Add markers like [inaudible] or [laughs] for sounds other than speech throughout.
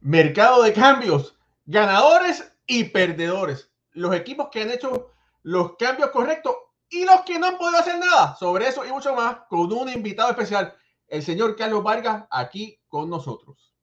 mercado de cambios, ganadores y perdedores. Los equipos que han hecho los cambios correctos y los que no han podido hacer nada. Sobre eso y mucho más con un invitado especial, el señor Carlos Vargas, aquí con nosotros.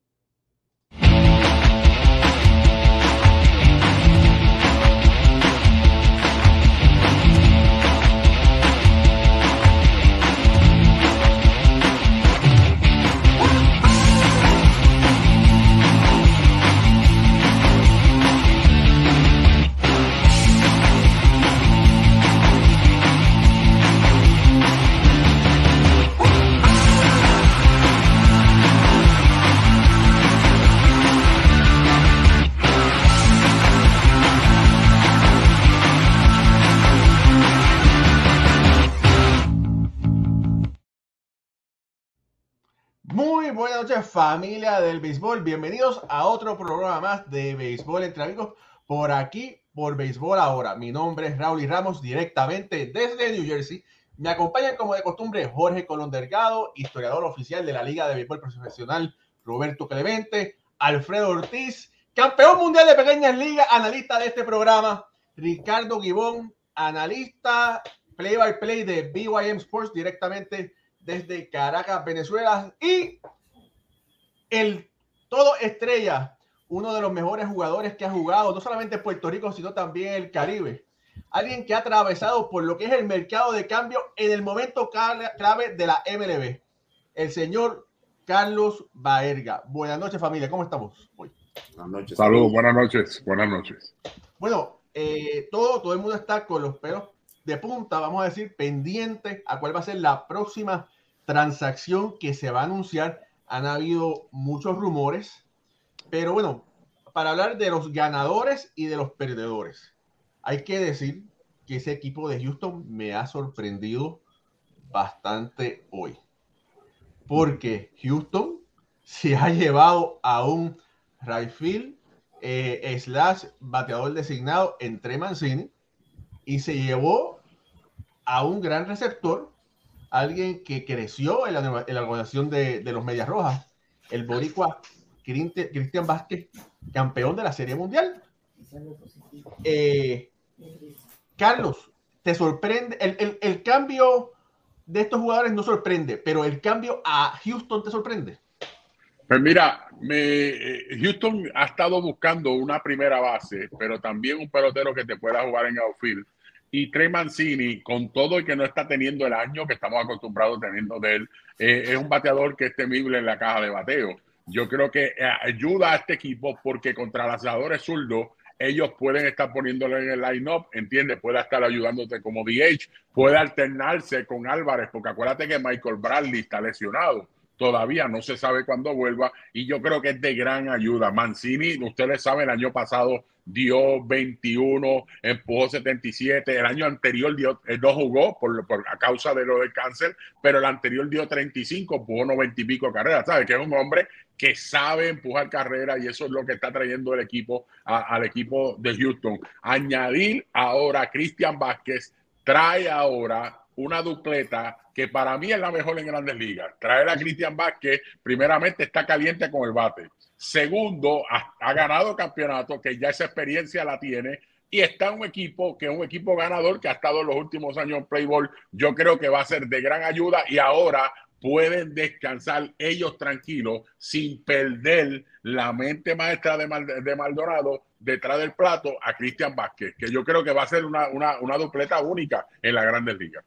Buenas noches familia del béisbol. Bienvenidos a otro programa más de béisbol entre amigos por aquí, por béisbol ahora. Mi nombre es Raúl y Ramos directamente desde New Jersey. Me acompañan como de costumbre Jorge Colón Delgado, historiador oficial de la Liga de Béisbol Profesional Roberto Clemente, Alfredo Ortiz, campeón mundial de pequeñas ligas, analista de este programa, Ricardo Gibón, analista play by play de BYM Sports directamente desde Caracas, Venezuela y el todo estrella, uno de los mejores jugadores que ha jugado, no solamente Puerto Rico, sino también el Caribe. Alguien que ha atravesado por lo que es el mercado de cambio en el momento clave de la MLB. El señor Carlos Baerga. Buenas noches, familia. ¿Cómo estamos hoy? Buenas noches. Saludos, buenas noches. Buenas noches. Bueno, eh, todo, todo el mundo está con los pelos de punta, vamos a decir, pendiente a cuál va a ser la próxima transacción que se va a anunciar han habido muchos rumores, pero bueno, para hablar de los ganadores y de los perdedores, hay que decir que ese equipo de Houston me ha sorprendido bastante hoy. Porque Houston se ha llevado a un right eh, slash bateador designado entre Mancini y se llevó a un gran receptor alguien que creció en la, organización de, los Medias Rojas, el boricua Cristian Vázquez, campeón de la Serie Mundial. Eh, Carlos, ¿te sorprende? El, cambio de estos jugadores no sorprende, pero el cambio a Houston te sorprende. Pues mira, eh, Houston ha estado buscando una primera base, pero también un pelotero que te pueda jugar en outfield y Trey Mancini, con todo y que no está teniendo el año que estamos acostumbrados teniendo de él, eh, es un bateador que es temible en la caja de bateo. Yo creo que eh, ayuda a este equipo porque contra lanzadores zurdos ellos pueden estar poniéndolo en el line-up, ¿entiendes? Puede estar ayudándote como DH, puede alternarse con Álvarez, porque acuérdate que Michael Bradley está lesionado todavía no se sabe cuándo vuelva y yo creo que es de gran ayuda. Mancini, ustedes saben, el año pasado dio 21, empujó 77, el año anterior dio, eh, no jugó por, por, a causa de lo del cáncer, pero el anterior dio 35, empujó 90 y pico carreras, ¿sabes? Que es un hombre que sabe empujar carreras y eso es lo que está trayendo el equipo al equipo de Houston. Añadir ahora Cristian Vázquez, trae ahora una dupleta que para mí es la mejor en grandes ligas. Traer a Cristian Vázquez, primeramente está caliente con el bate. Segundo, ha, ganado campeonato, que ya esa experiencia la tiene. Y está un equipo que es un equipo ganador que ha estado en los últimos años en Playboy. Yo creo que va a ser de gran ayuda y ahora pueden descansar ellos tranquilos sin perder la mente maestra de, de Maldonado detrás del plato a Cristian Vázquez, que yo creo que va a ser una, una, una dupleta única en las grandes ligas.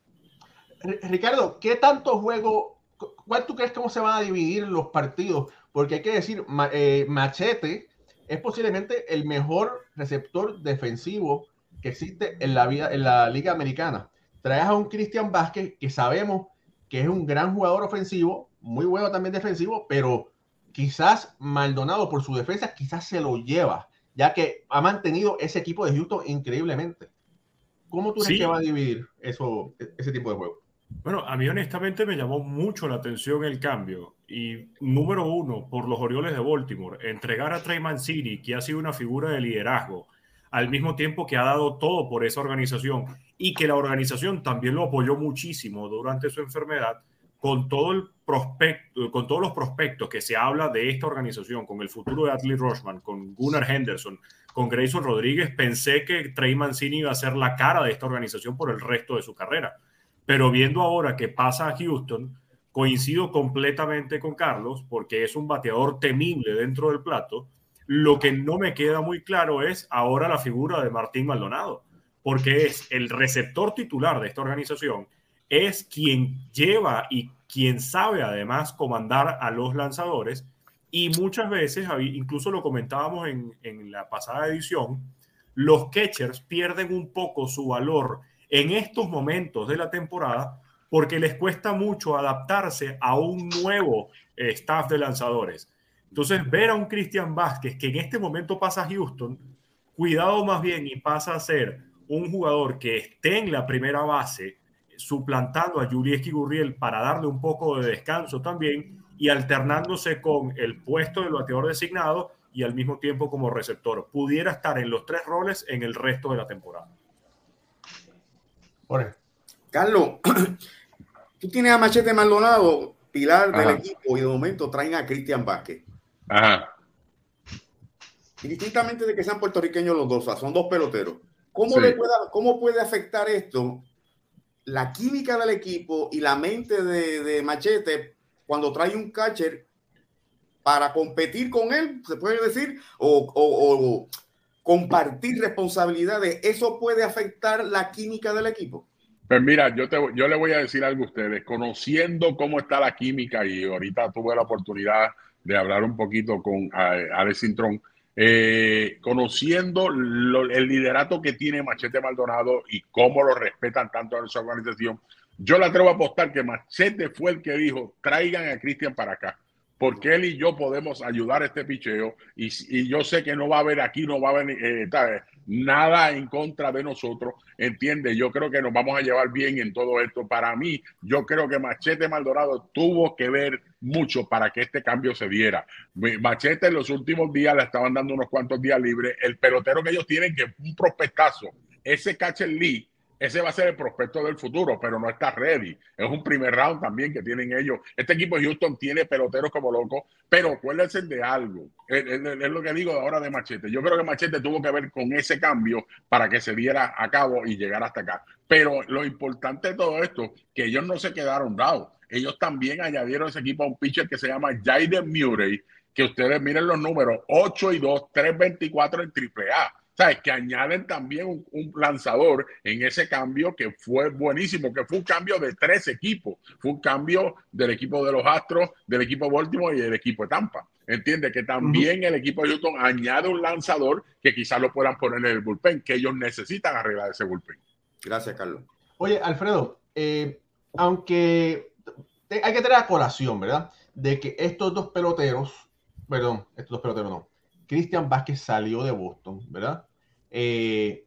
Ricardo, ¿qué tanto juego, cuál tú crees cómo se van a dividir los partidos? Porque hay que decir, eh, Machete es posiblemente el mejor receptor defensivo que existe en la, vida, en la Liga Americana. Traes a un Cristian Vázquez que sabemos que es un gran jugador ofensivo, muy bueno también defensivo, pero quizás Maldonado por su defensa quizás se lo lleva, ya que ha mantenido ese equipo de Houston increíblemente. ¿Cómo tú crees que va a dividir eso, ese tipo de juego? Bueno, a mí honestamente me llamó mucho la atención el cambio. Y número uno, por los Orioles de Baltimore, entregar a Trey Mancini, que ha sido una figura de liderazgo, al mismo tiempo que ha dado todo por esa organización y que la organización también lo apoyó muchísimo durante su enfermedad, con todo el prospecto, con todos los prospectos que se habla de esta organización, con el futuro de Atlee Rochman, con Gunnar Henderson, con Grayson Rodríguez, pensé que Trey Mancini iba a ser la cara de esta organización por el resto de su carrera. Pero viendo ahora que pasa a Houston, coincido completamente con Carlos, porque es un bateador temible dentro del plato. Lo que no me queda muy claro es ahora la figura de Martín Maldonado, porque es el receptor titular de esta organización, es quien lleva y quien sabe además comandar a los lanzadores y muchas veces, incluso lo comentábamos en, la pasada edición, los catchers pierden un poco su valor en estos momentos de la temporada porque les cuesta mucho adaptarse a un nuevo eh, staff de lanzadores. Entonces, ver a un Cristian Vázquez que en este momento pasa a Houston, cuidado más bien y pasa a ser un jugador que esté en la primera base, suplantando a Julieski Gurriel para darle un poco de descanso también y alternándose con el puesto del bateador designado y al mismo tiempo como receptor. Pudiera estar en los tres roles en el resto de la temporada. Carlos, [clears throat] tú tienes a Machete Maldonado, pilar del equipo, y de momento traen a Cristian Vázquez. Ajá. Indistintamente de que sean puertorriqueños los dos, son dos peloteros. ¿Cómo, le puede, ¿Cómo puede afectar esto la química del equipo y la mente de, de Machete cuando trae un catcher para competir con él, se puede decir, o, compartir responsabilidades, ¿eso puede afectar la química del equo? Pues mira, yo, te, yo le voy a decir algo a ustedes, conociendo cómo está la química y ahorita tuve la oportunidad de hablar un poquito con Alex Cintrón, eh, conociendo el liderato que tiene Machete Maldonado y cómo lo respetan tanto en esa organización, yo le atrevo a apostar que Machete fue el que dijo, traigan a Cristian para acá, porque él y yo podemos ayudar a este picheo y, yo sé que no va a haber aquí, no va a haber eh, nada en contra de nosotros, entiende, yo creo que nos vamos a llevar bien en todo esto. Para mí, yo creo que Machete Maldonado tuvo que ver mucho para que este cambio se diera. Machete en los últimos días le estaban dando unos cuantos días libres, el pelotero que ellos tienen que es un prospectazo, ese catcher Lee ese va a ser el prospecto del futuro, pero no está ready. Es un primer round también que tienen ellos. Este equipo de Houston tiene peloteros como locos, pero acuérdense de algo. Es, lo que digo ahora de Machete. Yo creo que Machete tuvo que ver con ese cambio para que se diera a cabo y llegara hasta acá. Pero lo importante de todo esto, que ellos no se quedaron dados. Ellos también añadieron a ese equipo a un pitcher que se llama Jaden Murray, que ustedes miren los números, 8 y 2, 324 en AAA ¿sabes? Que añaden también un, lanzador en ese cambio que fue buenísimo, que fue un cambio de tres equipos. Fue un cambio del equipo de los Astros, del equipo de Baltimore y del equipo de Tampa. Entiende que también el equipo de Houston añade un lanzador que quizás lo puedan poner en el bullpen, que ellos necesitan arreglar ese bullpen. Gracias, Carlos. Oye, Alfredo, eh, aunque hay que tener a colación, ¿verdad? De que estos dos peloteros, perdón, estos dos peloteros no, Cristian Vázquez salió de Boston, ¿verdad? Eh,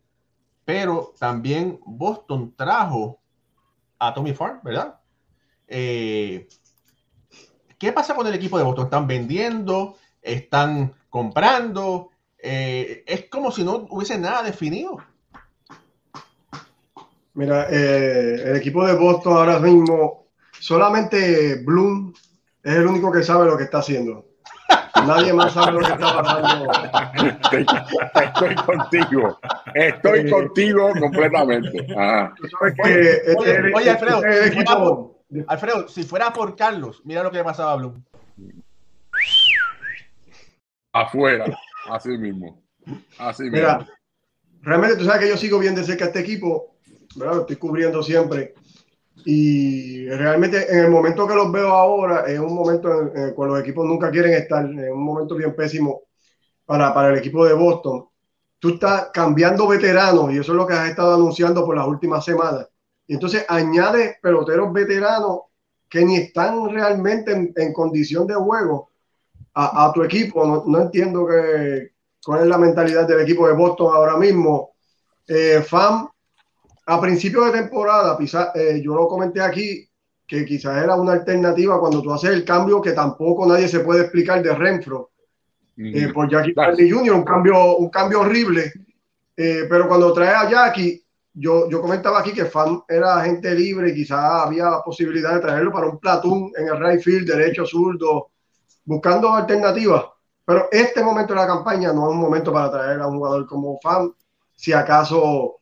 pero también Boston trajo a Tommy Farm, ¿verdad? Eh, ¿Qué pasa con el equipo de Boston? ¿Están vendiendo? ¿Están comprando? Eh, es como si no hubiese nada definido. Mira, el equipo de Boston ahora mismo, solamente Bloom es el único que sabe lo que está haciendo. Nadie más sabe lo que está pasando. Estoy, contigo. Estoy contigo completamente. Este oye, Alfredo, Alfredo, si fuera por Carlos, mira lo que le pasaba a Blum. Afuera, así mismo. Así mismo. Mira, realmente tú sabes que yo sigo bien de cerca este equipo, ¿verdad? Lo estoy cubriendo siempre. Y realmente en el momento que los veo ahora, es un momento en, el los equipos nunca quieren estar, en un momento bien pésimo para, para el equipo de Boston. Tú estás cambiando veteranos y eso es lo que has estado anunciando por las últimas semanas. Y entonces añade peloteros veteranos que ni están realmente en, en condición de juego a, a tu equipo. No, no, entiendo que, cuál es la mentalidad del equipo de Boston ahora mismo. Eh, FAM a principio de temporada, eh, yo lo comenté aquí, que quizás era una alternativa cuando tú haces el cambio que tampoco nadie se puede explicar de Renfro eh, por Jackie Jr., un cambio, un cambio horrible. Eh, pero cuando trae a Jackie, yo, yo comentaba aquí que Fan era gente libre y quizás había la posibilidad de traerlo para un platón en el right field, derecho, zurdo, buscando alternativas. Pero este momento de la campaña no es un momento para traer a un jugador como Fan. Si acaso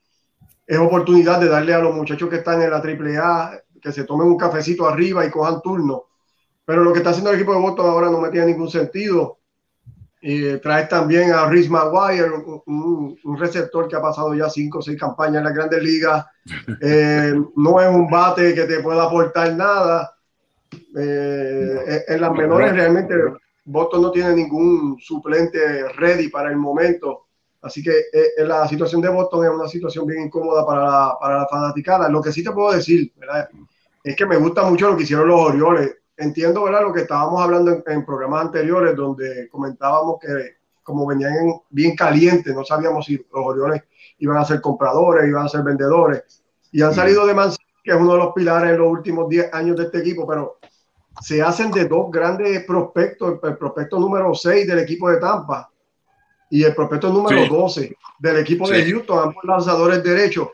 es oportunidad de darle a los muchachos que están en la AAA que se tomen un cafecito arriba y cojan turno. Pero lo que está haciendo el equipo de Boston ahora no me tiene ningún sentido. Y traes también a Rhys Maguire, un, receptor que ha pasado ya cinco o seis campañas en las grandes ligas. [laughs] Eh, no es un bate que te pueda aportar nada. Eh, en las menores realmente Boston no tiene ningún suplente ready para el momento. Así que eh, la situación de Boston es una situación bien incómoda para la, para la fanaticada. Lo que sí te puedo decir es que me gusta mucho lo que hicieron los Orioles entiendo ¿verdad? lo que estábamos hablando en, programas anteriores, donde comentábamos que como venían bien calientes, no sabíamos si los Orioles iban a ser compradores, iban a ser vendedores. Y han salido de Mancini, que es uno de los pilares en los últimos 10 años de este equipo, pero se hacen de dos grandes prospectos, el prospecto número 6 del equipo de Tampa y el prospecto número 12 del equipo de Houston, ambos lanzadores derechos.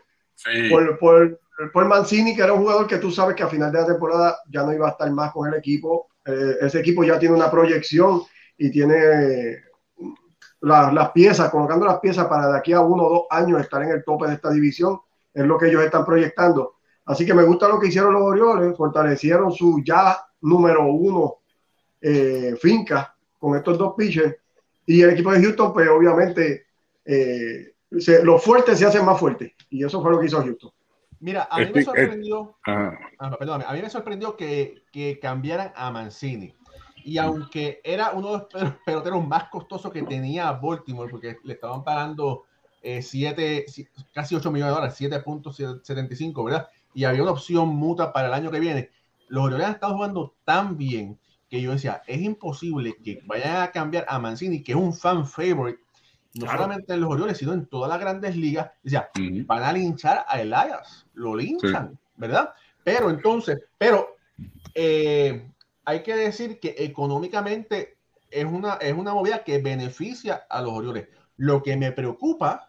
Por, por, por Mancini, que era un jugador que tú sabes que a final de la temporada ya no iba a estar más con el equipo. Eh, ese equipo ya tiene una proyección y tiene las piezas, colocando las piezas para de aquí a uno o dos años estar en el tope de esta división. Es lo que ellos están proyectando. Así que me gusta lo que hicieron los Orioles, fortalecieron su ya número uno eh, finca con estos dos pitchers. Y el equipo de Houston, pues obviamente, eh, los fuertes se hacen más fuertes. Y eso fue lo que hizo Houston. Mira, a mí me sorprendió, ah, a mí me sorprendió que, que, cambiaran a Mancini. Y aunque era uno de los [laughs] peloteros más costosos que tenía Baltimore, porque le estaban pagando eh, siete, casi 8 millones de dólares, 7.75, ¿verdad? Y había una opción mutua para el año que viene. Los Orioles han estado jugando tan bien que yo decía, es imposible que vayan a cambiar a Mancini, que es un fan favorite no solamente en los Orioles, sino en todas las grandes ligas, decía, van a linchar a Elias, lo linchan, ¿verdad? Pero entonces, pero eh, hay que decir que económicamente es una, es una movida que beneficia a los Orioles. Lo que me preocupa,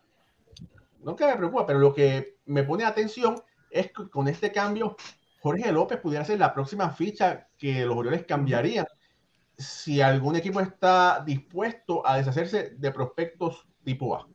no que me preocupa, pero lo que me pone atención es que con este cambio, Jorge López pudiera ser la próxima ficha que los Orioles cambiarían si algún equipo está dispuesto a deshacerse de prospectos tipo A.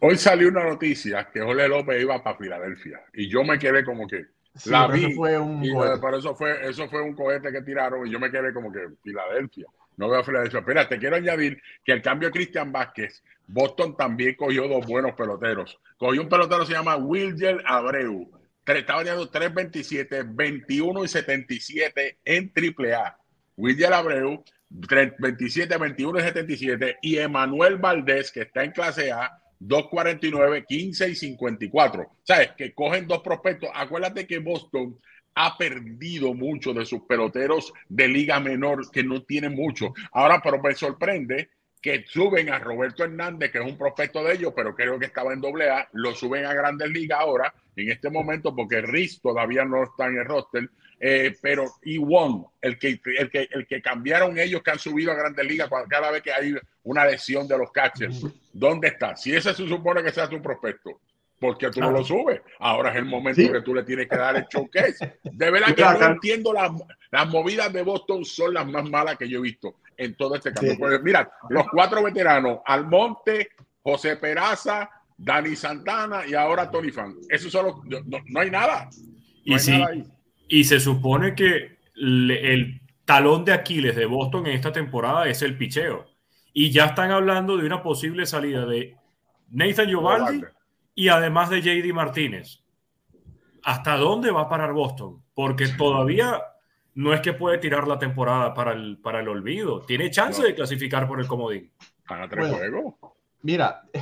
Hoy salió una noticia que Jorge López iba para Filadelfia y yo me quedé como que la vi. Eso fue un Por eso fue, eso fue un cohete que tiraron y yo me quedé como que Filadelfia. No veo a Filadelfia. Espera, te quiero añadir que el cambio de Cristian Vázquez, Boston también cogió dos buenos peloteros. Cogió un pelotero que se llama Wilger Abreu. Estaba bateando 3.27, 21 y 77 en AAA William Abreu, 27, 21 y 77, y Emanuel Valdés, que está en clase A, 249, 15 y 54. ¿Sabes? Que cogen dos prospectos. Acuérdate que Boston ha perdido mucho de sus peloteros de liga menor, que no tienen mucho. Ahora, pero me sorprende que suben a Roberto Hernández, que es un prospecto de ellos, pero creo que estaba en doble A, lo suben a Grandes Ligas ahora, en este momento, porque Riz todavía no está en el roster, eh, pero Iwon, el que, el, que, el que cambiaron ellos que han subido a Grandes Ligas cada vez que hay una lesión de los catchers, ¿dónde está? Si ese se supone que sea tu prospecto, porque tú no lo subes? Ahora es el momento que tú le tienes que dar el showcase. De verdad que no entiendo las, las movidas de Boston, son las más malas que yo he visto en todo este cambio. Pues mira, los cuatro veteranos, Almonte, José Peraza, Dani Santana y ahora Tony Fan. Eso solo, no, no hay nada. y sí, y se supone que el talón de Aquiles de Boston en esta temporada es el picheo. Y ya están hablando de una posible salida de Nathan Giovaldi y además de JD Martínez. ¿Hasta dónde va a parar Boston? Porque todavía no es que puede tirar la temporada para el, para el olvido. Tiene chance de clasificar por el comodín. Mira, [laughs]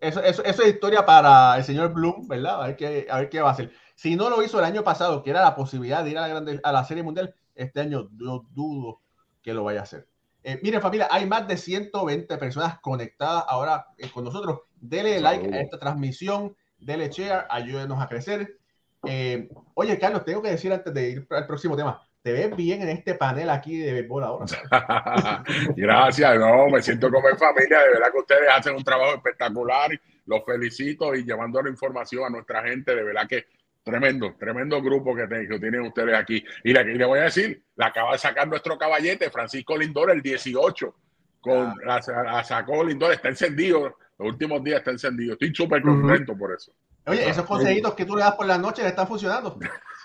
eso, eso, eso, es historia para el señor Bloom, ¿verdad? A ver, qué, a ver qué va a hacer. Si no lo hizo el año pasado, que era la posibilidad de ir a la, grande, a la Serie Mundial, este año yo dudo que lo vaya a hacer. Eh, miren familia, hay más de 120 personas conectadas ahora eh, con nosotros. Dele like a esta transmisión, dele share, ayúdenos a crecer. Eh, oye, Carlos, tengo que decir antes de ir al próximo tema, te ves bien en este panel aquí de béisbol ahora. [laughs] Gracias, no, me siento como en familia, de verdad que ustedes hacen un trabajo espectacular Los felicito y llevando la información a nuestra gente, de verdad que tremendo, tremendo grupo que, tienen ustedes aquí. Y le, le, voy a decir, la acaba de sacar nuestro caballete, Francisco Lindor, el 18. Con, la, sacó Lindor, está encendido. Los últimos días está encendido. Estoy súper contento por eso. Oye, esos consejitos que tú le das por la noche están funcionando.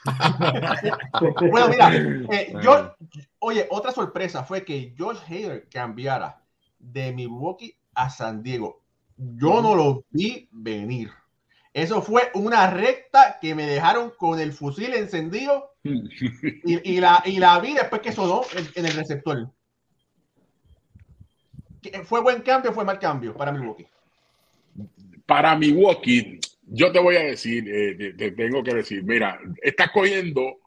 [laughs] bueno, mira, eh, yo, oye, otra sorpresa fue que George Hader cambiara de Milwaukee a San Diego. Yo no lo vi venir. Eso fue una recta que me dejaron con el fusil encendido y, la, y la vi después que sonó en, el receptor. ¿Fue buen cambio o fue mal cambio para Milwaukee? Para Milwaukee, yo te voy a decir, eh, te, tengo que decir, mira, estás cogiendo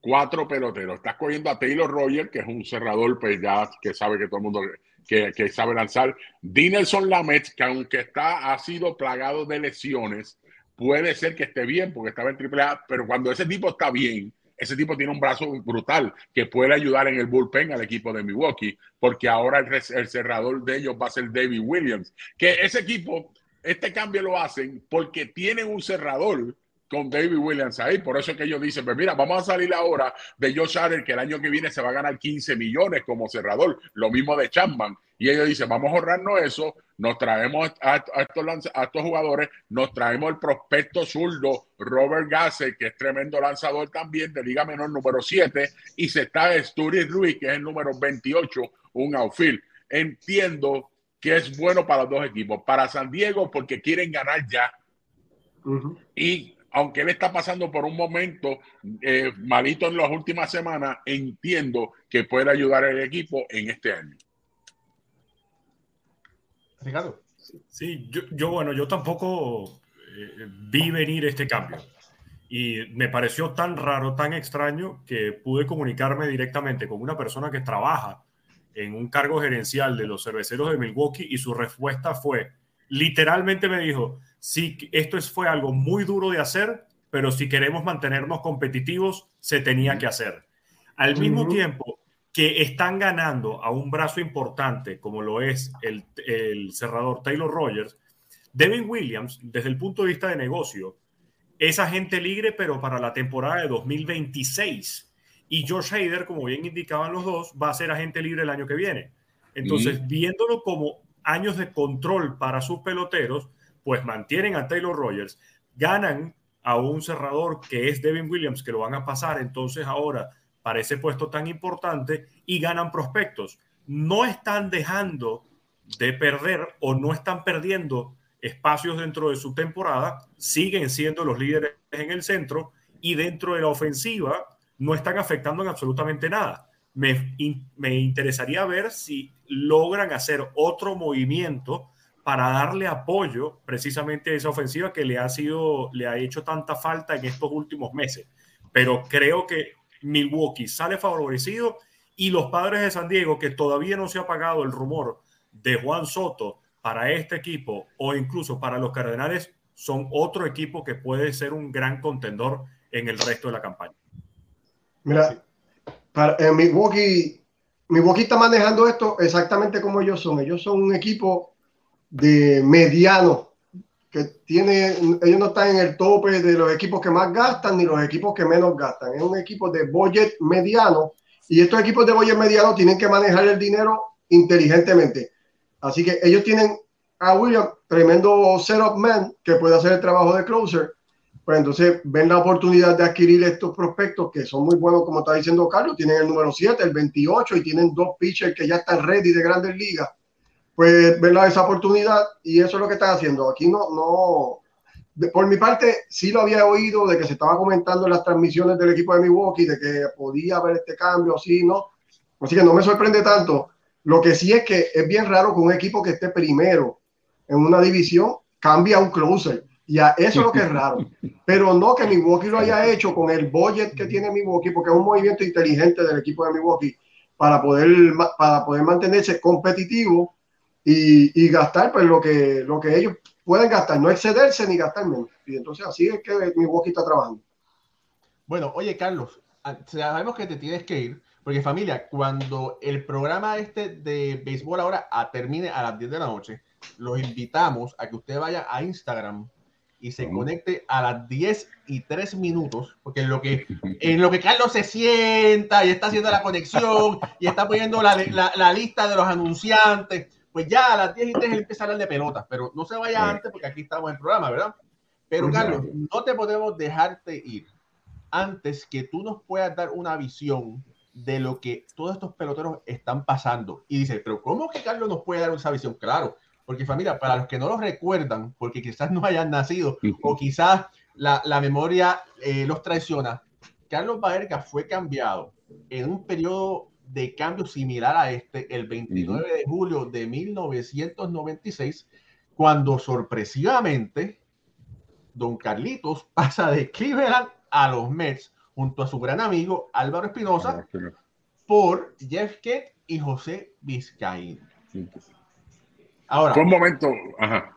cuatro peloteros. Estás cogiendo a Taylor Rogers, que es un cerrador, pues ya que sabe que todo el mundo que, que sabe lanzar. Dinelson Lamet, que aunque está, ha sido plagado de lesiones, puede ser que esté bien porque estaba en AAA, pero cuando ese tipo está bien, ese tipo tiene un brazo brutal que puede ayudar en el bullpen al equipo de Milwaukee, porque ahora el, cerrador de ellos va a ser David Williams. Que ese equipo este cambio lo hacen porque tienen un cerrador con David Williams ahí. Por eso es que ellos dicen, pues mira, vamos a salir ahora de Josh Allen, que el año que viene se va a ganar 15 millones como cerrador. Lo mismo de Chapman. Y ellos dicen, vamos a ahorrarnos eso, nos traemos a, estos, a estos jugadores, nos traemos el prospecto zurdo Robert Gasse, que es tremendo lanzador también, de Liga Menor número 7, y se está Sturis Ruiz, que es el número 28, un outfield. Entiendo que es bueno para los dos equipos. Para San Diego, porque quieren ganar ya. Y aunque él está pasando por un momento eh, malito en las últimas semanas, entiendo que puede ayudar al equipo en este año. Ricardo. Sí, yo, bueno, yo tampoco eh, vi venir este cambio. Y me pareció tan raro, tan extraño, que pude comunicarme directamente con una persona que trabaja en un cargo gerencial de los cerveceros de Milwaukee y su respuesta fue, literalmente me dijo, sí, esto fue algo muy duro de hacer, pero si queremos mantenernos competitivos, se tenía que hacer. Al mismo tiempo que están ganando a un brazo importante, como lo es el, el cerrador Taylor Rogers, Devin Williams, desde el punto de vista de negocio, es agente libre, pero para la temporada de 2026 y Josh Hader, como bien indicaban los dos, va a ser agente libre el año que viene. Entonces, viéndolo como años de control para sus peloteros, pues mantienen a Taylor Rogers, ganan a un cerrador que es Devin Williams, que lo van a pasar entonces ahora para ese puesto tan importante y ganan prospectos. No están dejando de perder o no están perdiendo espacios dentro de su temporada, siguen siendo los líderes en el centro y dentro de la ofensiva no están afectando en absolutamente nada. Me, me interesaría ver si logran hacer otro movimiento para darle apoyo precisamente a esa ofensiva que le ha sido, le ha hecho tanta falta en estos últimos meses. Pero creo que Milwaukee sale favorecido y los padres de San Diego, que todavía no se ha pagado el rumor de Juan Soto para este equipo o incluso para los Cardenales, son otro equipo que puede ser un gran contendor en el resto de la campaña. Mira, para, en Milwaukee, Milwaukee está manejando esto exactamente como ellos son. Ellos son un equipo de mediano, que tiene, ellos no están en el tope de los equipos que más gastan ni los equipos que menos gastan. Es un equipo de budget mediano y estos equipos de budget mediano tienen que manejar el dinero inteligentemente. Así que ellos tienen a William, tremendo setup man que puede hacer el trabajo de closer pues entonces ven la oportunidad de adquirir estos prospectos que son muy buenos, como está diciendo Carlos, tienen el número 7, el 28 y tienen dos pitchers que ya están ready de grandes ligas. Pues ven esa oportunidad y eso es lo que están haciendo. Aquí no, no, por mi parte sí lo había oído de que se estaba comentando en las transmisiones del equipo de Milwaukee de que podía haber este cambio, así, ¿no? Así que no me sorprende tanto. Lo que sí es que es bien raro que un equipo que esté primero en una división cambie a un closer ya, eso es lo que es raro. Pero no que Milwaukee lo haya hecho con el budget que tiene Milwaukee, porque es un movimiento inteligente del equipo de Milwaukee para poder, para poder mantenerse competitivo y, y gastar pues, lo, que, lo que ellos pueden gastar, no excederse ni gastar menos. Y entonces así es que Milwaukee está trabajando. Bueno, oye Carlos, ah, sabemos que te tienes que ir, Porque familia, cuando el programa este de béisbol ahora termine a las 10 de la noche, los invitamos a que usted vaya a Instagram y se conecte a las 10 y 3 minutos, porque en lo que, en lo que Carlos se sienta y está haciendo la conexión y está poniendo la, la, lista de los anunciantes, pues ya a las 10 y 3 él empieza a hablar de pelotas, pero no se vaya antes porque aquí estamos en programa, ¿verdad? Pero Carlos, no te podemos dejarte ir antes que tú nos puedas dar una visión de lo que todos estos peloteros están pasando. Y dice, pero ¿cómo que Carlos nos puede dar esa visión? Claro, porque familia, para los que no lo recuerdan, porque quizás no hayan nacido o quizás la, la memoria eh, los traiciona, Carlos Baerga fue cambiado en un periodo de cambio similar a este el 29 de julio de 1996, cuando sorpresivamente Don Carlitos [laughs] pasa de Cleveland a los Mets junto a su gran amigo Álvaro Espinosa por Jeff Kent y José Vizcaín. Ahora, fue un momento, ajá.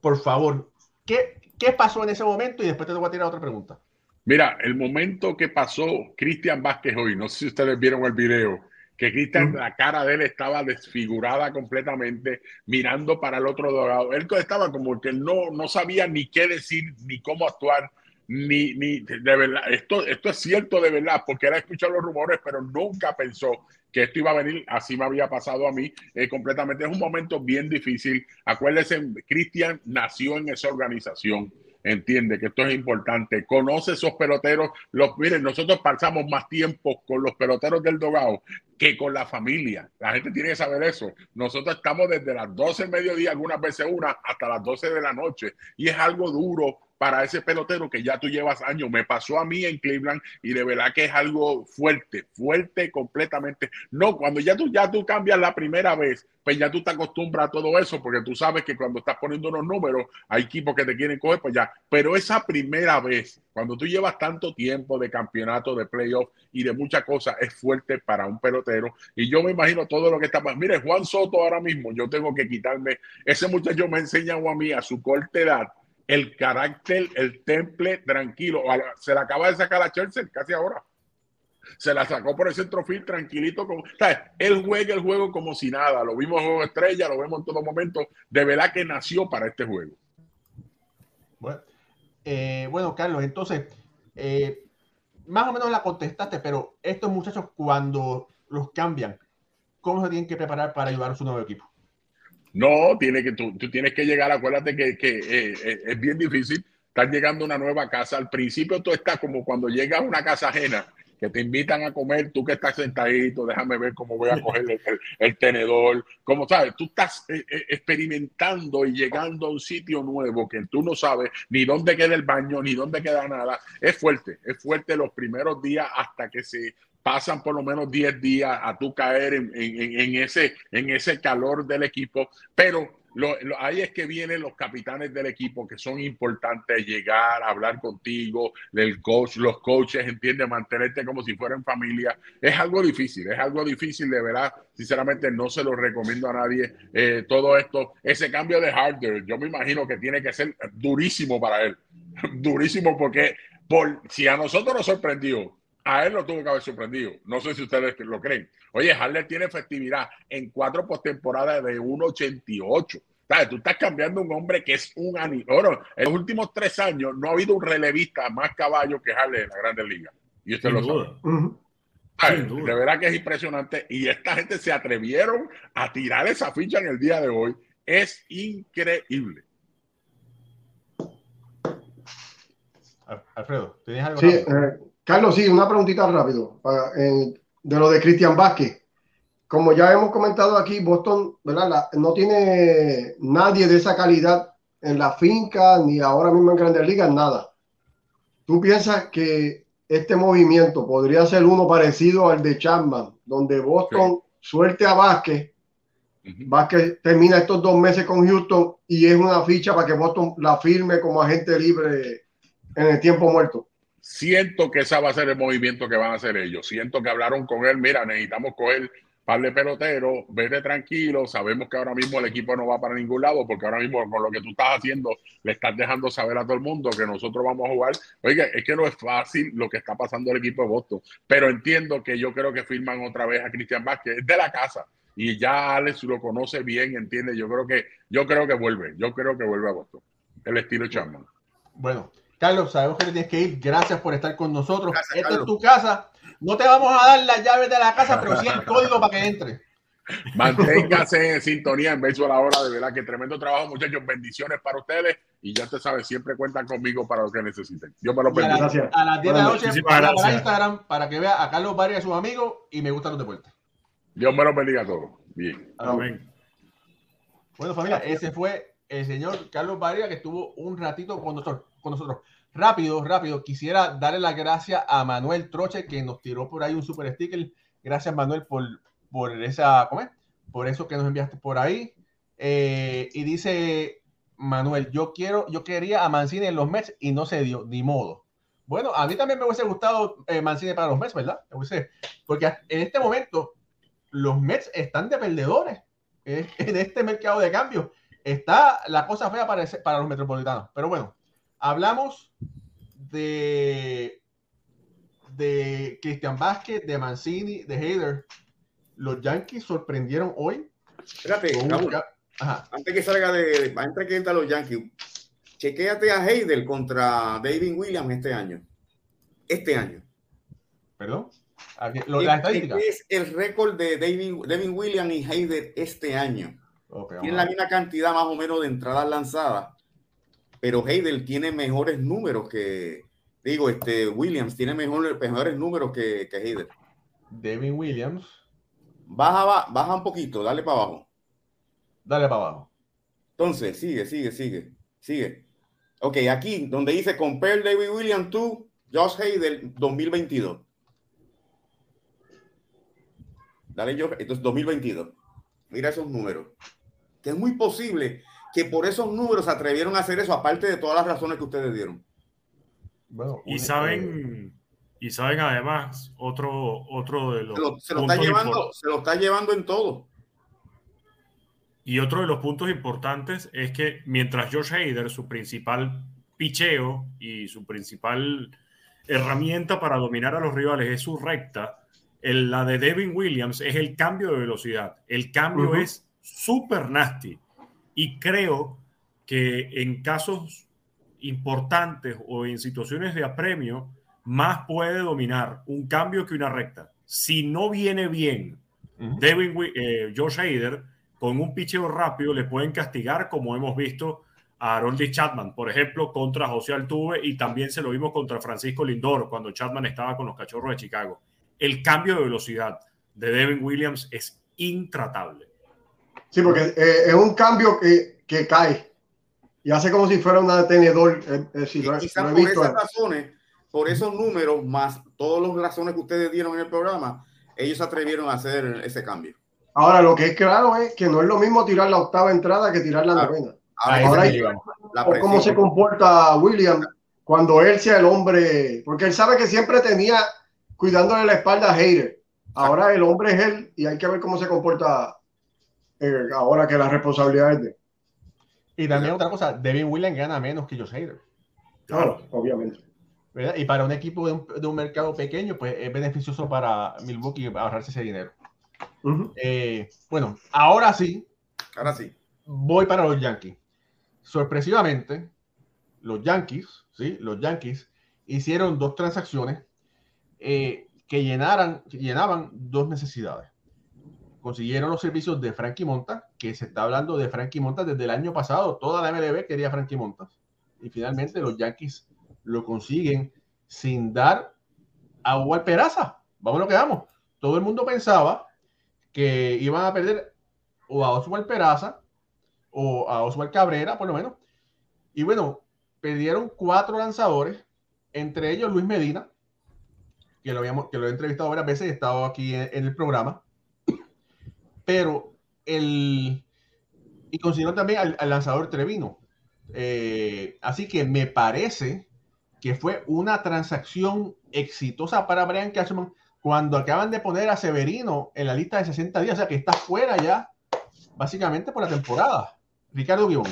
Por favor, ¿qué, ¿qué pasó en ese momento? Y después te voy a tirar otra pregunta. Mira, el momento que pasó Cristian Vázquez hoy, no sé si ustedes vieron el video, que Cristian, la cara de él estaba desfigurada completamente, mirando para el otro lado. Él estaba como que no, no sabía ni qué decir, ni cómo actuar, ni, ni de verdad. Esto, esto es cierto de verdad, porque él ha escuchado los rumores, pero nunca pensó que esto iba a venir, así me había pasado a mí eh, completamente. Es un momento bien difícil. Acuérdense, Cristian nació en esa organización. Entiende que esto es importante. Conoce esos peloteros. Los, miren, nosotros pasamos más tiempo con los peloteros del Dogado que con la familia. La gente tiene que saber eso. Nosotros estamos desde las 12 del mediodía, algunas veces una, hasta las 12 de la noche. Y es algo duro para ese pelotero que ya tú llevas años. Me pasó a mí en Cleveland y de verdad que es algo fuerte, fuerte completamente. No, cuando ya tú, ya tú cambias la primera vez, pues ya tú te acostumbras a todo eso, porque tú sabes que cuando estás poniendo unos números, hay equipos que te quieren coger, pues ya. Pero esa primera vez, cuando tú llevas tanto tiempo de campeonato, de playoff y de muchas cosas, es fuerte para un pelotero. Y yo me imagino todo lo que está pasando. Mire, Juan Soto ahora mismo, yo tengo que quitarme, ese muchacho me enseña a mí a su corta edad el carácter, el temple tranquilo. Se la acaba de sacar a Chelsea casi ahora. Se la sacó por el centrofield tranquilito. Con, Él juega el juego como si nada. Lo vimos en estrella, lo vemos en todo momento. De verdad que nació para este juego. Bueno, eh, Carlos, entonces, eh, más o menos la contestaste, pero estos muchachos cuando los cambian, ¿cómo se tienen que preparar para ayudar a su nuevo equipo? No, tiene que, tú, tú tienes que llegar, acuérdate que, que eh, eh, es bien difícil estar llegando a una nueva casa. Al principio tú estás como cuando llegas a una casa ajena, que te invitan a comer, tú que estás sentadito, déjame ver cómo voy a coger el, tenedor, como sabes, tú estás eh, experimentando y llegando a un sitio nuevo que tú no sabes ni dónde queda el baño, ni dónde queda nada. Es fuerte, es fuerte los primeros días hasta que se pasan por lo menos 10 días a tú caer en, ese, en ese calor del equipo, pero ahí es que vienen los capitanes del equipo que son importantes, llegar, hablar contigo, del coach, los coaches, entiende, mantenerte como si fueran familia. Es algo difícil, es algo difícil, de verdad. Sinceramente, no se lo recomiendo a nadie. Eh, todo esto, ese cambio de hardware, yo me imagino que tiene que ser durísimo para él. [laughs] durísimo porque por, si a nosotros nos sorprendió a él lo tuvo que haber sorprendido. No sé si ustedes lo creen. Oye, Harler tiene efectividad en cuatro postemporadas de 1.88. Tú estás cambiando un hombre que es un anillo. En los últimos tres años no ha habido un relevista más caballo que Harler en la Grande Liga. Y usted lo sabe. de verdad que es impresionante. Y esta gente se atrevieron a tirar esa ficha en el día de hoy. Es increíble. Alfredo, ¿tienes algo? Sí, eh, Carlos, sí, una preguntita rápido de lo de Cristian Vázquez. Como ya hemos comentado aquí, Boston ¿verdad? no tiene nadie de esa calidad en la finca, ni ahora mismo en Grandes Ligas, nada. ¿Tú piensas que este movimiento podría ser uno parecido al de Chapman, donde Boston suelte a Vázquez, Vázquez termina estos dos meses con Houston y es una ficha para que Boston la firme como agente libre en el tiempo muerto? Siento que ese va a ser el movimiento que van a hacer ellos. Siento que hablaron con él, mira, necesitamos coger par de peloteros, vete tranquilo, sabemos que ahora mismo el equipo no va para ningún lado, porque ahora mismo con lo que tú estás haciendo, le estás dejando saber a todo el mundo que nosotros vamos a jugar. Oiga, es que no es fácil lo que está pasando el equipo de Boston, pero entiendo que yo creo que firman otra vez a Cristian Vázquez, es de la casa, y ya Alex lo conoce bien, entiende, yo creo que, yo creo que vuelve, yo creo que vuelve a Boston, el estilo Chapman. Bueno, Carlos, sabemos que tienes que ir, gracias por estar con nosotros, esta es tu casa no te vamos a dar las llaves de la casa, pero sí el [laughs] código para que entre. Manténgase en sintonía en Béisbol ahora, de verdad que tremendo trabajo, muchachos. Bendiciones para ustedes y ya te sabes, siempre cuentan conmigo para lo que necesiten. Dios me lo bendiga. A, las 10 de la noche, para Instagram para que vea a Carlos a sus amigos y me gustan los deportes. Dios me lo bendiga a todos. Bien. Amén. Bueno, familia, ese fue el señor Carlos Barria que estuvo un ratito con nosotros. Con nosotros. Rápido, rápido, quisiera darle las gracias a Manuel Troche que nos tiró por ahí un super sticker. Gracias, Manuel, por, por esa, ¿cómo? Por eso que nos enviaste por ahí. Eh, y dice Manuel, yo quiero, yo quería a Mancini en los Mets y no se dio, ni modo. Bueno, a mí también me hubiese gustado eh, Mancini para los Mets, ¿verdad? porque en este momento los Mets están de perdedores [laughs] en este mercado de cambio. Está la cosa fea para, para los metropolitanos. Pero bueno, hablamos de, de Cristian Vázquez, de Mancini, de Hader. Los Yankees sorprendieron hoy. Espérate, antes que salga de, antes que entre los Yankees, chequéate a Hader contra David Williams este año. Este año. ¿Perdón? es el récord de David, David Williams y Hader este año? Tienen la misma cantidad más o menos de entradas lanzadas pero Heidel tiene mejores números que, digo, este Williams tiene mejores, mejores números que, que Heidel. David Williams. Baja, baja un poquito, dale para abajo. Dale para abajo. Entonces, sigue, sigue, sigue, sigue. Ok, aquí donde dice compare David Williams to Josh Heidel 2022. Dale yo, entonces 2022. Mira esos números. Que es muy posible que por esos números se atrevieron a hacer eso, aparte de todas las razones que ustedes dieron. y saben, y saben además otro, otro de los. Se lo, está llevando, se lo está llevando en todo. Y otro de los puntos importantes es que mientras George Hader, su principal picheo y su principal herramienta para dominar a los rivales es su recta, el, la de Devin Williams es el cambio de velocidad. El cambio es súper nasty. Y creo que en casos importantes o en situaciones de apremio, más puede dominar un cambio que una recta. Si no viene bien, Devin, eh, Josh Hader, con un picheo rápido le pueden castigar, como hemos visto a Harold Chapman, por ejemplo, contra José Altuve y también se lo vimos contra Francisco Lindor cuando Chapman estaba con los cachorros de Chicago. El cambio de velocidad de Devin Williams es intratable. Sí, porque eh, es un cambio que, que, cae y hace como si fuera un tenedor. Eh, eh si por esas razones, por esos números, más todas las razones que ustedes dieron en el programa, ellos se atrevieron a hacer ese cambio. Ahora, lo que es claro es que no es lo mismo tirar la octava entrada que tirar la novena. Ahora hay cómo se comporta William cuando él sea el hombre, porque él sabe que siempre tenía cuidándole la espalda a Hater. Ahora el hombre es él y hay que ver cómo se comporta eh, ahora que la responsabilidad es de. Y también otra cosa, Devin Williams gana menos que Josh Hader. Claro, obviamente. Y para un equipo de un, mercado pequeño, pues es beneficioso para Milwaukee ahorrarse ese dinero. Eh, bueno, ahora sí. Ahora sí. Voy para los Yankees. Sorpresivamente, los Yankees, ¿sí? Los Yankees hicieron dos transacciones eh, que, llenaran, que llenaban dos necesidades consiguieron los servicios de Frankie Montas, que se está hablando de Frankie Montas desde el año pasado. Toda la MLB quería Frankie Montas. Y finalmente los Yankees lo consiguen sin dar agua al peraza. Vamos lo que vamos. Todo el mundo pensaba que iban a perder o a Oswald Peraza o a Oswald Cabrera, por lo menos. Y bueno, perdieron cuatro lanzadores, entre ellos Luis Medina, que lo, habíamos, que lo he entrevistado varias veces y he estado aquí en el programa pero el. Y consiguieron también al, lanzador Trevino. Eh, así que me parece que fue una transacción exitosa para Brian Cashman cuando acaban de poner a Severino en la lista de 60 días, o sea que está fuera ya, básicamente por la temporada. Ricardo Guión.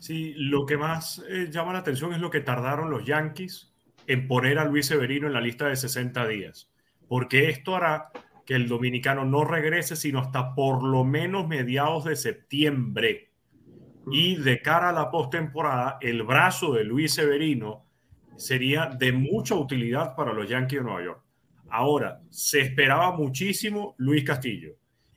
Sí, lo que más eh, llama la atención es lo que tardaron los Yankees en poner a Luis Severino en la lista de 60 días, porque esto hará que el dominicano no regrese sino hasta por lo menos mediados de septiembre. Y de cara a la postemporada, el brazo de Luis Severino sería de mucha utilidad para los Yankees de Nueva York. Ahora, se esperaba muchísimo Luis Castillo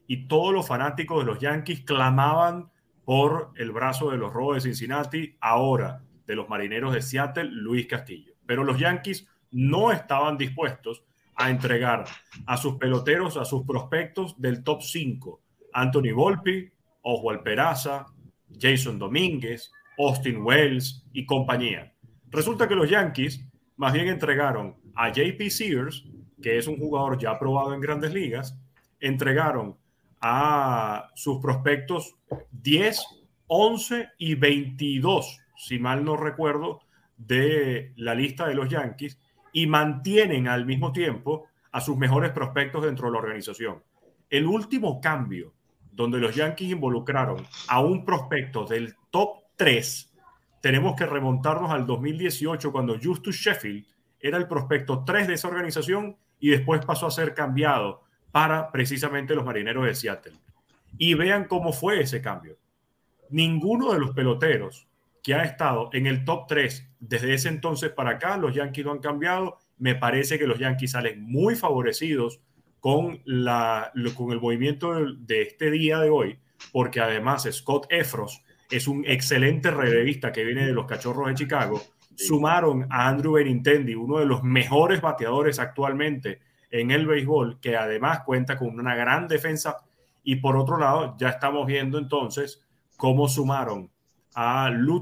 y todos los fanáticos de los Yankees clamaban por el brazo de los Rojos de Cincinnati, ahora de los Marineros de Seattle, Luis Castillo. Pero los Yankees no estaban dispuestos a entregar a sus peloteros, a sus prospectos del top 5, Anthony Volpi, Oswald Peraza, Jason Domínguez, Austin Wells y compañía. Resulta que los Yankees más bien entregaron a JP Sears, que es un jugador ya probado en grandes ligas, entregaron a sus prospectos 10, 11 y 22, si mal no recuerdo, de la lista de los Yankees y mantienen al mismo tiempo a sus mejores prospectos dentro de la organización. El último cambio donde los Yankees involucraron a un prospecto del top 3, tenemos que remontarnos al 2018 cuando Justus Sheffield era el prospecto 3 de esa organización y después pasó a ser cambiado para precisamente los marineros de Seattle. Y vean cómo fue ese cambio. Ninguno de los peloteros que ha estado en el top 3 desde ese entonces para acá, los Yankees lo han cambiado. Me parece que los Yankees salen muy favorecidos con, la, con el movimiento de, este día de hoy, porque además Scott Efros es un excelente relevista que viene de los Cachorros de Chicago. Sumaron a Andrew Benintendi, uno de los mejores bateadores actualmente en el béisbol, que además cuenta con una gran defensa. Y por otro lado, ya estamos viendo entonces cómo sumaron a Lu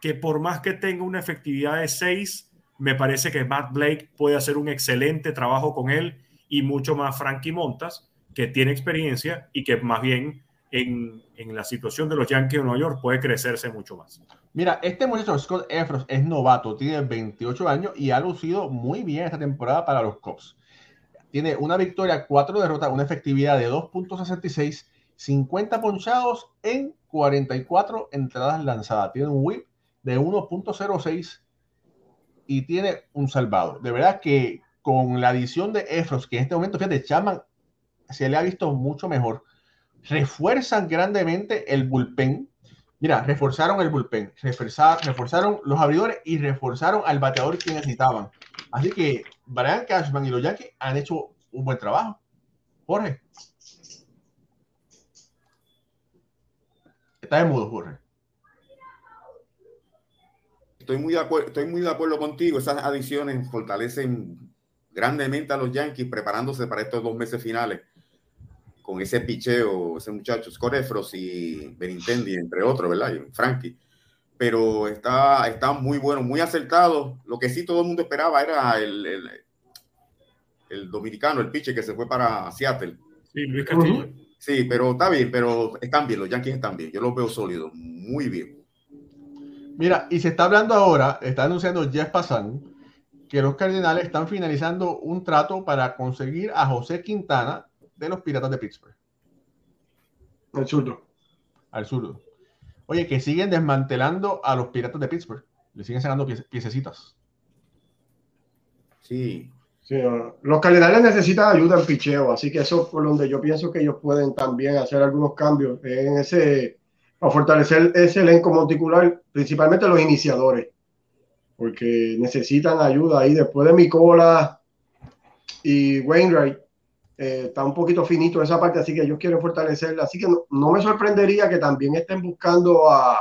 que por más que tenga una efectividad de 6, me parece que Matt Blake puede hacer un excelente trabajo con él y mucho más Frankie Montas, que tiene experiencia y que más bien en, en, la situación de los Yankees de Nueva York puede crecerse mucho más. Mira, este muchacho Scott Efros es novato, tiene 28 años y ha lucido muy bien esta temporada para los Cubs. Tiene una victoria, cuatro derrotas, una efectividad de 2.66, 50 ponchados en 44 entradas lanzadas. Tiene un whip de 1.06 y tiene un salvado. De verdad que con la adición de Efros, que en este momento, fíjate, Chapman se le ha visto mucho mejor, refuerzan grandemente el bullpen. Mira, reforzaron el bullpen, reforzaron, reforzaron los abridores y reforzaron al bateador que necesitaban. Así que Brian Cashman y los Yankees han hecho un buen trabajo. Jorge. Está de mudo, Jorge. Estoy muy, de acuerdo, estoy muy de acuerdo contigo. Esas adiciones fortalecen grandemente a los Yankees preparándose para estos dos meses finales con ese picheo, ese muchacho, Scorefros y Benintendi, entre otros, ¿verdad? Y Frankie. Pero está, está muy bueno, muy acertado. Lo que sí todo el mundo esperaba era el, el, el dominicano, el piche que se fue para Seattle. Sí, Luis Castillo. Sí, pero está bien, pero están bien, los Yankees están bien. Yo los veo sólidos, muy bien. Mira, y se está hablando ahora, está anunciando Jeff Passan, que los Cardenales están finalizando un trato para conseguir a José Quintana de los Piratas de Pittsburgh. Al zurdo. Al zurdo. Oye, que siguen desmantelando a los Piratas de Pittsburgh. Le siguen sacando piececitas. Sí, los Cardenales necesitan ayuda en picheo, así que eso es por donde yo pienso que ellos pueden también hacer algunos cambios en ese, para fortalecer ese elenco monticular, principalmente los iniciadores, porque necesitan ayuda ahí después de Micola y Wainwright. Eh, está un poquito finito esa parte, así que ellos quieren fortalecerla. Así que no, me sorprendería que también estén buscando a,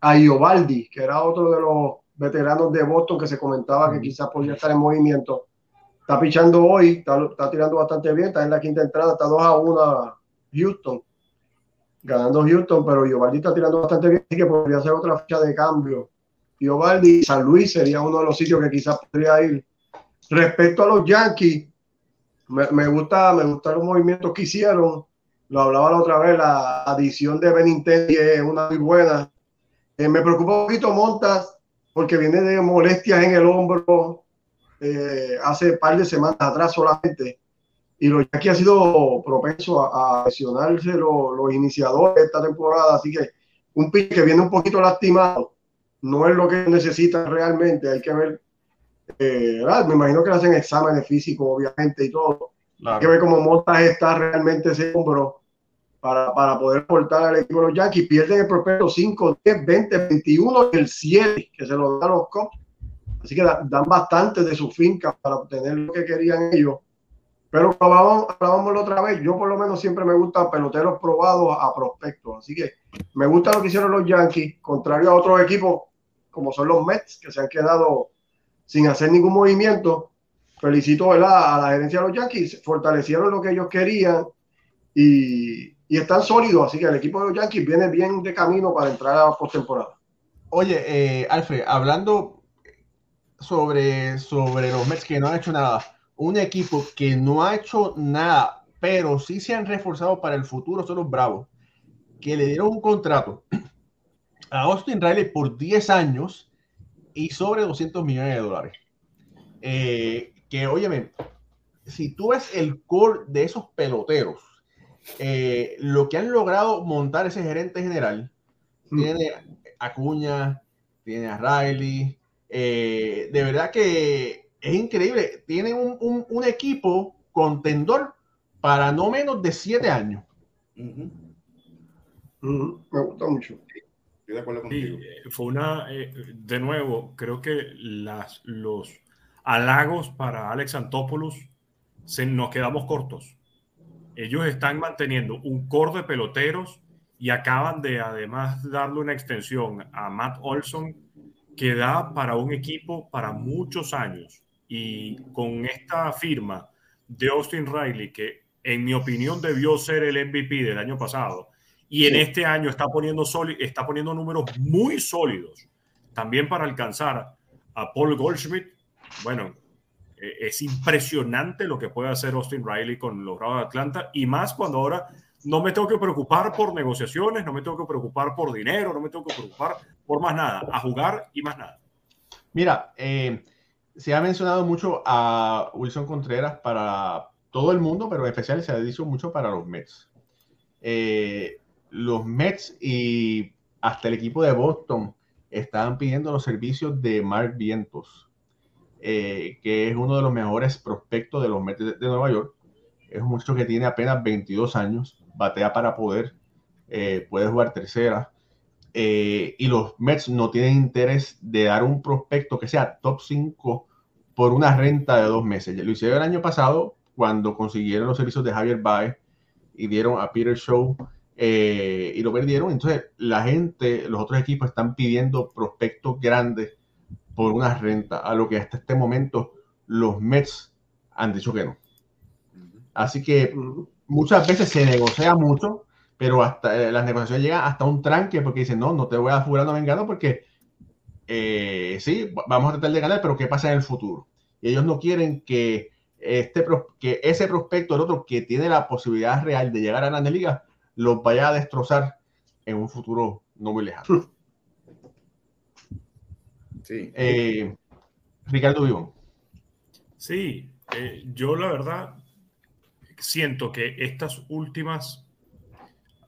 a Iovaldi, que era otro de los veteranos de Boston que se comentaba que quizás podría estar en movimiento está pichando hoy, está, tirando bastante bien, está en la quinta entrada, está 2 a 1 Houston, ganando Houston, pero Giovaldi está tirando bastante bien, así que podría ser otra fecha de cambio. Giovaldi, San Luis sería uno de los sitios que quizás podría ir. Respecto a los Yankees, me, me gusta, me gustan los movimientos que hicieron. Lo hablaba la otra vez, la adición de Benintendi es una muy buena. Eh, me preocupa un poquito Montas porque viene de molestias en el hombro eh, hace par de semanas atrás solamente. Y los Yankees ha sido propenso a, lesionarse los, los, iniciadores de esta temporada. Así que un pitch que viene un poquito lastimado no es lo que necesita realmente. Hay que ver. Eh, me imagino que le hacen exámenes físicos, obviamente, y todo. Hay que ver cómo Montas está realmente ese hombro para, para poder aportar al equipo de los Yankees. Pierden el prospecto 5, 10, 20, 21 y el 7 que se lo dan los Cubs. Así que dan bastante de su finca para obtener lo que querían ellos. Pero hablábamos, la otra vez, yo por lo menos siempre me gustan peloteros probados a prospectos. Así que me gusta lo que hicieron los Yankees, contrario a otros equipos como son los Mets, que se han quedado sin hacer ningún movimiento. Felicito a la gerencia de los Yankees, fortalecieron lo que ellos querían y, y están sólidos, así que el equipo de los Yankees viene bien de camino para entrar a la postemporada. Oye, eh, Alfred, hablando sobre, sobre los Mets que no han hecho nada, un equipo que no ha hecho nada, pero sí se han reforzado para el futuro son los Bravos, que le dieron un contrato a Austin Riley por 10 años y sobre 200 millones de dólares. Eh, que, óyeme, si tú ves el core de esos peloteros, eh, lo que han logrado montar ese gerente general, mm. tiene a Acuña, tiene a Riley, eh, de verdad que es increíble. Tienen un, equipo contendor para no menos de siete años. Me gusta mucho. de acuerdo contigo. Eh, fue una, de nuevo, creo que las, los halagos para Alex Antopoulos se, nos quedamos cortos ellos están manteniendo un core de peloteros y acaban de además darle una extensión a Matt Olson que da para un equipo para muchos años. Y con esta firma de Austin Riley, que en mi opinión debió ser el MVP del año pasado, y en este año está poniendo, está poniendo números muy sólidos, también para alcanzar a Paul Goldschmidt. Bueno, eh, es impresionante lo que puede hacer Austin Riley con los Bravos de Atlanta y más cuando ahora no me tengo que preocupar por negociaciones, no me tengo que preocupar por dinero, no me tengo que preocupar por más nada, a jugar y más nada. Mira, eh, se ha mencionado mucho a Wilson Contreras para todo el mundo, pero en especial se ha dicho mucho para los Mets. Eh, los Mets y hasta el equipo de Boston estaban pidiendo los servicios de Mark Vientos eh, que es uno de los mejores prospectos de los Mets de, Nueva York. Es un muchacho que tiene apenas 22 años, batea para poder, eh, puede jugar tercera. Eh, y los Mets no tienen interés de dar un prospecto que sea top 5 por una renta de dos meses. Lo hicieron el año pasado cuando consiguieron los servicios de Javier Baez y dieron a Peter Show y lo perdieron. Entonces, la gente, los otros equipos están pidiendo prospectos grandes por una renta, a lo que hasta este momento los Mets han dicho que no. Así que muchas veces se negocia mucho, pero hasta eh, las negociaciones llegan hasta un tranque porque dicen, no, no te voy a jugar no vengado porque eh, sí, vamos a tratar de ganar, pero ¿qué pasa en el futuro? Y ellos no quieren que, este, que ese prospecto, el otro que tiene la posibilidad real de llegar a la liga, los vaya a destrozar en un futuro no muy lejano. [laughs] Sí. Eh, Ricardo Vivón. Sí, eh, yo la verdad siento que estas últimas,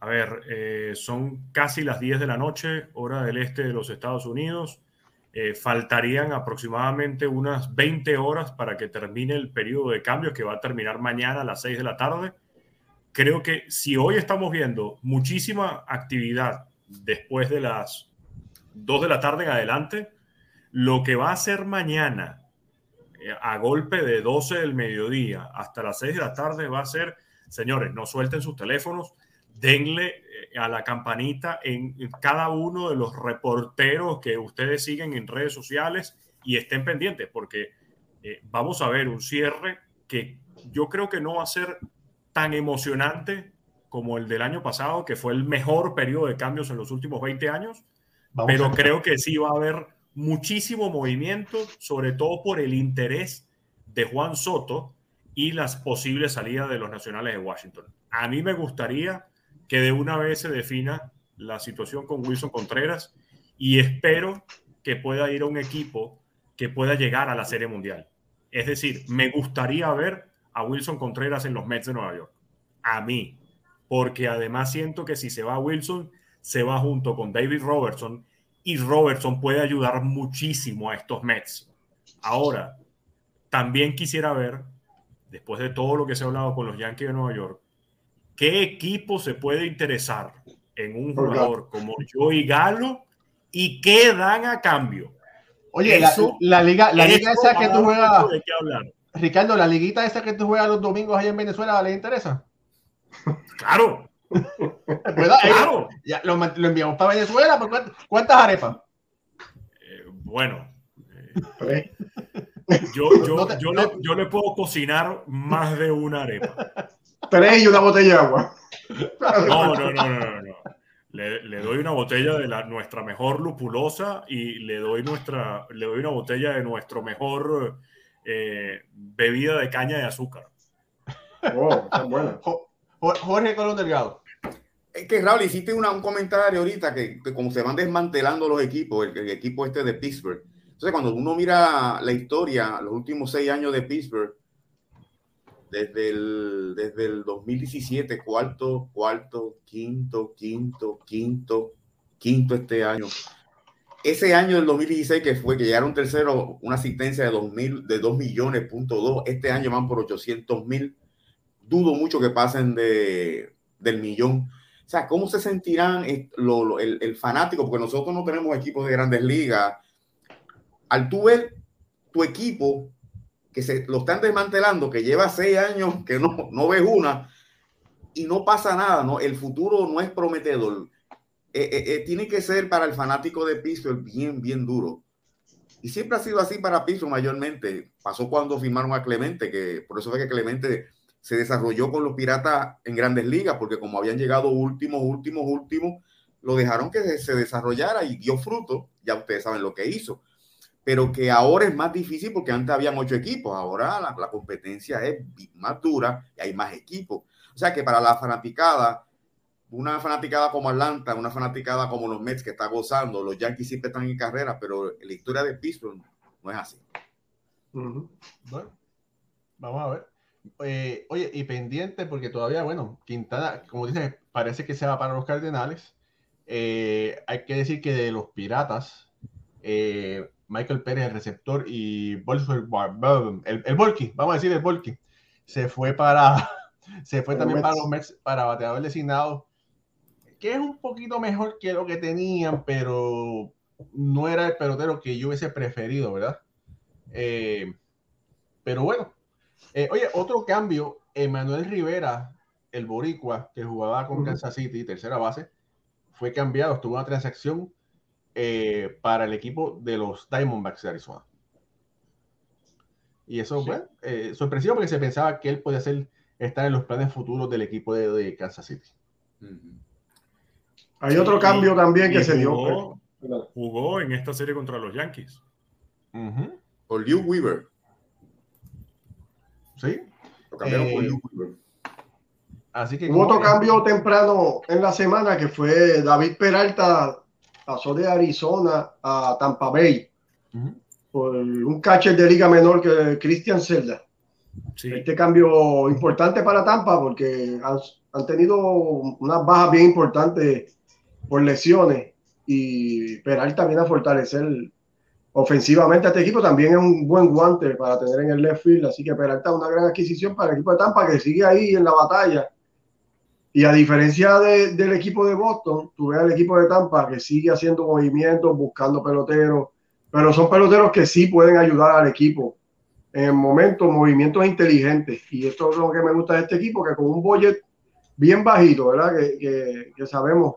a ver, eh, son casi las 10 de la noche, hora del este de los Estados Unidos. faltarían aproximadamente unas 20 horas para que termine el periodo de cambios que va a terminar mañana a las 6 de la tarde. Creo que si hoy estamos viendo muchísima actividad después de las 2 de la tarde en adelante, lo que va a ser mañana, eh, a golpe de 12 del mediodía hasta las 6 de la tarde, va a ser, señores, no suelten sus teléfonos, denle eh, a la campanita en cada uno de los reporteros que ustedes siguen en redes sociales y estén pendientes, porque eh, vamos a ver un cierre que yo creo que no va a ser tan emocionante como el del año pasado, que fue el mejor periodo de cambios en los últimos 20 años, pero creo que sí va a haber muchísimo movimiento, sobre todo por el interés de Juan Soto y las posibles salidas de los nacionales de Washington. A mí me gustaría que de una vez se defina la situación con Wilson Contreras y espero que pueda ir a un equipo que pueda llegar a la Serie Mundial. Es decir, me gustaría ver a Wilson Contreras en los Mets de Nueva York. A mí. Porque además siento que si se va Wilson, se va junto con David Robertson y Robertson puede ayudar muchísimo a estos Mets. Ahora, también quisiera ver, después de todo lo que se ha hablado con los Yankees de Nueva York, qué equipo se puede interesar en un jugador como Joey Galo y qué dan a cambio. Oye, la, liga, la liga esa que tú juegas, Ricardo, la liguita esa que tú juegas los domingos allá en Venezuela, ¿le interesa? Claro. Claro. Ya, lo, enviamos para Venezuela. ¿Cuántas arepas? Eh, bueno. Eh, yo, [laughs] yo, yo, le, yo, le, puedo cocinar más de una arepa. Tres y una botella de agua. No, no, no, no, no. Le, le, doy una botella de la, nuestra mejor lupulosa y le doy, nuestra, le doy una botella de nuestro mejor eh, bebida de caña de azúcar. Oh, bueno. Jorge Colón Delgado. Es que Raúl, hiciste un comentario ahorita que, como se van desmantelando los equipos, el, equipo este de Pittsburgh. Entonces, cuando uno mira la historia, los últimos seis años de Pittsburgh, desde el, desde el 2017, cuarto, cuarto, quinto, quinto, quinto, quinto este año. Ese año del 2016 que fue que llegaron tercero, una asistencia de 2, mil, de 2 millones, punto 2, este año van por 800 mil. Dudo mucho que pasen de, del millón. O sea, ¿cómo se sentirán lo, el, el, fanático? Porque nosotros no tenemos equipos de grandes ligas. Al tú ver tu equipo que se lo están desmantelando, que lleva seis años que no, no ves una y no pasa nada, ¿no? El futuro no es prometedor. Eh, eh, eh, tiene que ser para el fanático de Pittsburgh bien, bien duro. Y siempre ha sido así para Pittsburgh mayormente. Pasó cuando firmaron a Clemente, que por eso fue que Clemente se desarrolló con los Piratas en grandes ligas, porque como habían llegado últimos, últimos, últimos, lo dejaron que se desarrollara y dio fruto. Ya ustedes saben lo que hizo. Pero que ahora es más difícil porque antes habían ocho equipos, ahora la, competencia es más dura y hay más equipos. O sea que para la fanaticada, una fanaticada como Atlanta, una fanaticada como los Mets que está gozando, los Yankees siempre están en carrera, pero la historia de Pittsburgh no es así. Bueno, vamos a ver. Eh, oye, y pendiente, porque todavía, bueno, Quintana, como dice, parece que se va para los Cardenales. Eh, hay que decir que de los Piratas, eh, Michael Pérez, el receptor, y el, el Volky, vamos a decir el Volky, se fue para, [laughs] se fue también para los Mets, para bateador designado que es un poquito mejor que lo que tenían, pero no era el pelotero que yo hubiese preferido, ¿verdad? Eh, pero bueno, eh, oye, otro cambio, Emanuel Rivera, el boricua que jugaba con Kansas City, tercera base, fue cambiado, estuvo una transacción eh, para el equipo de los Diamondbacks de Arizona. Y eso, fue sorpresivo porque se pensaba que él podía ser, estar en los planes futuros del equipo de, Kansas City. Hay otro cambio también que se dio. Jugó en esta serie contra los Yankees. Por Liu Weaver. Sí. Lo cambiaron eh. Así que Hubo otro cambio temprano en la semana que fue David Peralta pasó de Arizona a Tampa Bay por un catcher de liga menor que Christian Zelda. Este cambio importante para Tampa porque han, han tenido unas bajas bien importantes por lesiones y Peralta viene a fortalecer ofensivamente a este equipo. También es un buen guante para tener en el left field, así que Peralta es una gran adquisición para el equipo de Tampa que sigue ahí en la batalla. Y a diferencia del equipo de Boston, tú ves al equipo de Tampa que sigue haciendo movimientos, buscando peloteros, pero son peloteros que sí pueden ayudar al equipo en el momento, movimientos inteligentes. Y esto es lo que me gusta de este equipo, que con un budget bien bajito, ¿verdad? Que, que sabemos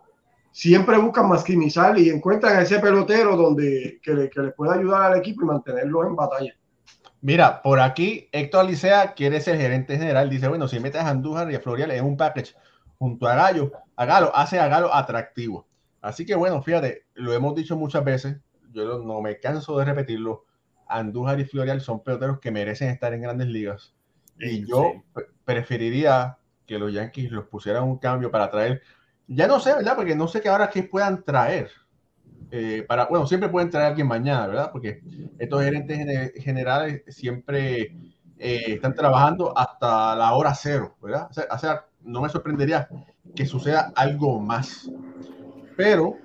siempre buscan maximizar y encuentran ese pelotero donde que, le, les pueda ayudar al equipo y mantenerlo en batalla. Mira, por aquí Héctor Alicea quiere ser gerente general. Dice, bueno, si metes a Andújar y a Florial en un package junto a Gallo, a Galo, hace a Galo atractivo. Así que bueno, fíjate, lo hemos dicho muchas veces, yo no me canso de repetirlo. Andújar y Florial son peloteros que merecen estar en grandes ligas. Y yo preferiría que los Yankees los pusieran un cambio para traer ya no sé, ¿verdad? Porque no sé qué ahora qué puedan traer. eh, para, bueno, siempre pueden traer a alguien mañana, ¿verdad? Porque estos gerentes generales siempre eh, están trabajando hasta la hora cero, ¿verdad? O sea, no me sorprendería que suceda algo más. Pero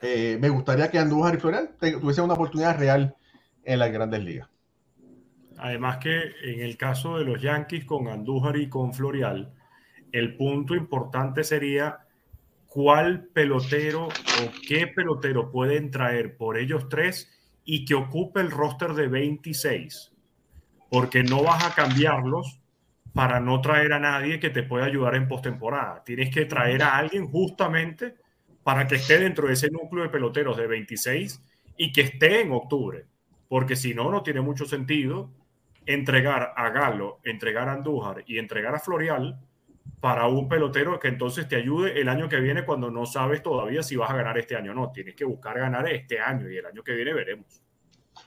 eh, me gustaría que Andújar y Florial tuviesen una oportunidad real en las grandes ligas. Además que en el caso de los Yankees con Andújar y con Florial, el punto importante sería cuál pelotero o qué pelotero pueden traer por ellos tres y que ocupe el roster de 26. Porque no vas a cambiarlos para no traer a nadie que te pueda ayudar en postemporada. Tienes que traer a alguien justamente para que esté dentro de ese núcleo de peloteros de 26 y que esté en octubre. Porque si no, no tiene mucho sentido entregar a Galo, entregar a Andújar y entregar a Florial para un pelotero que entonces te ayude el año que viene cuando no sabes todavía si vas a ganar este año o no. Tienes que buscar ganar este año y el año que viene veremos.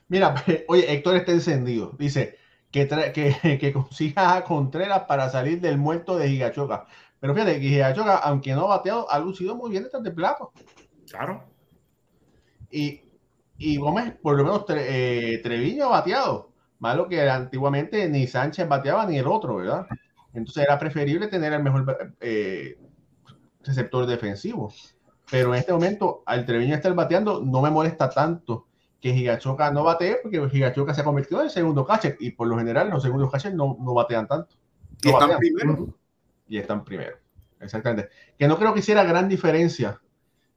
Mira, [laughs] oye, Héctor está encendido. Dice que, que, [laughs] que consiga a Contreras para salir del muerto de Gigachoca. Pero fíjate que Gigachoca, aunque no ha bateado, ha lucido muy bien detrás de plato. Claro. Y, y Gómez, por lo menos eh, Treviño ha bateado. Malo que antiguamente ni Sánchez bateaba ni el otro, ¿verdad? Entonces era preferible tener el mejor eh, receptor defensivo. Pero en este momento, al Treviño estar bateando, no me molesta tanto que Gigachoca no batee, porque Gigachoca se ha convertido en el segundo catcher y por lo general los segundos catchers no, no batean tanto. y están primero y están primero. Exactamente. Que no creo que hiciera gran diferencia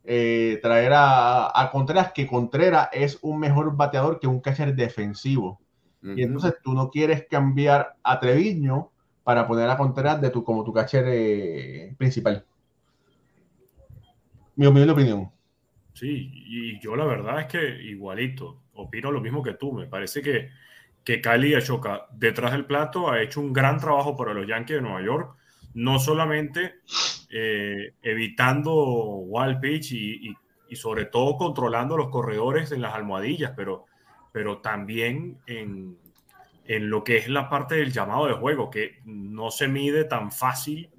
eh, traer a, Contreras, que Contreras es un mejor bateador que un catcher defensivo. Y entonces tú no quieres cambiar a Treviño para poner a Contreras de tu, como tu catcher eh, principal. Mi humilde opinión. Sí, y yo la verdad es que igualito, opino lo mismo que tú. Me parece que, que Kylie Ashoka detrás del plato ha hecho un gran trabajo para los Yankees de Nueva York no solamente eh, evitando wall pitch y, sobre todo controlando los corredores en las almohadillas, pero, pero también en, lo que es la parte del llamado de juego, que no se mide tan fácil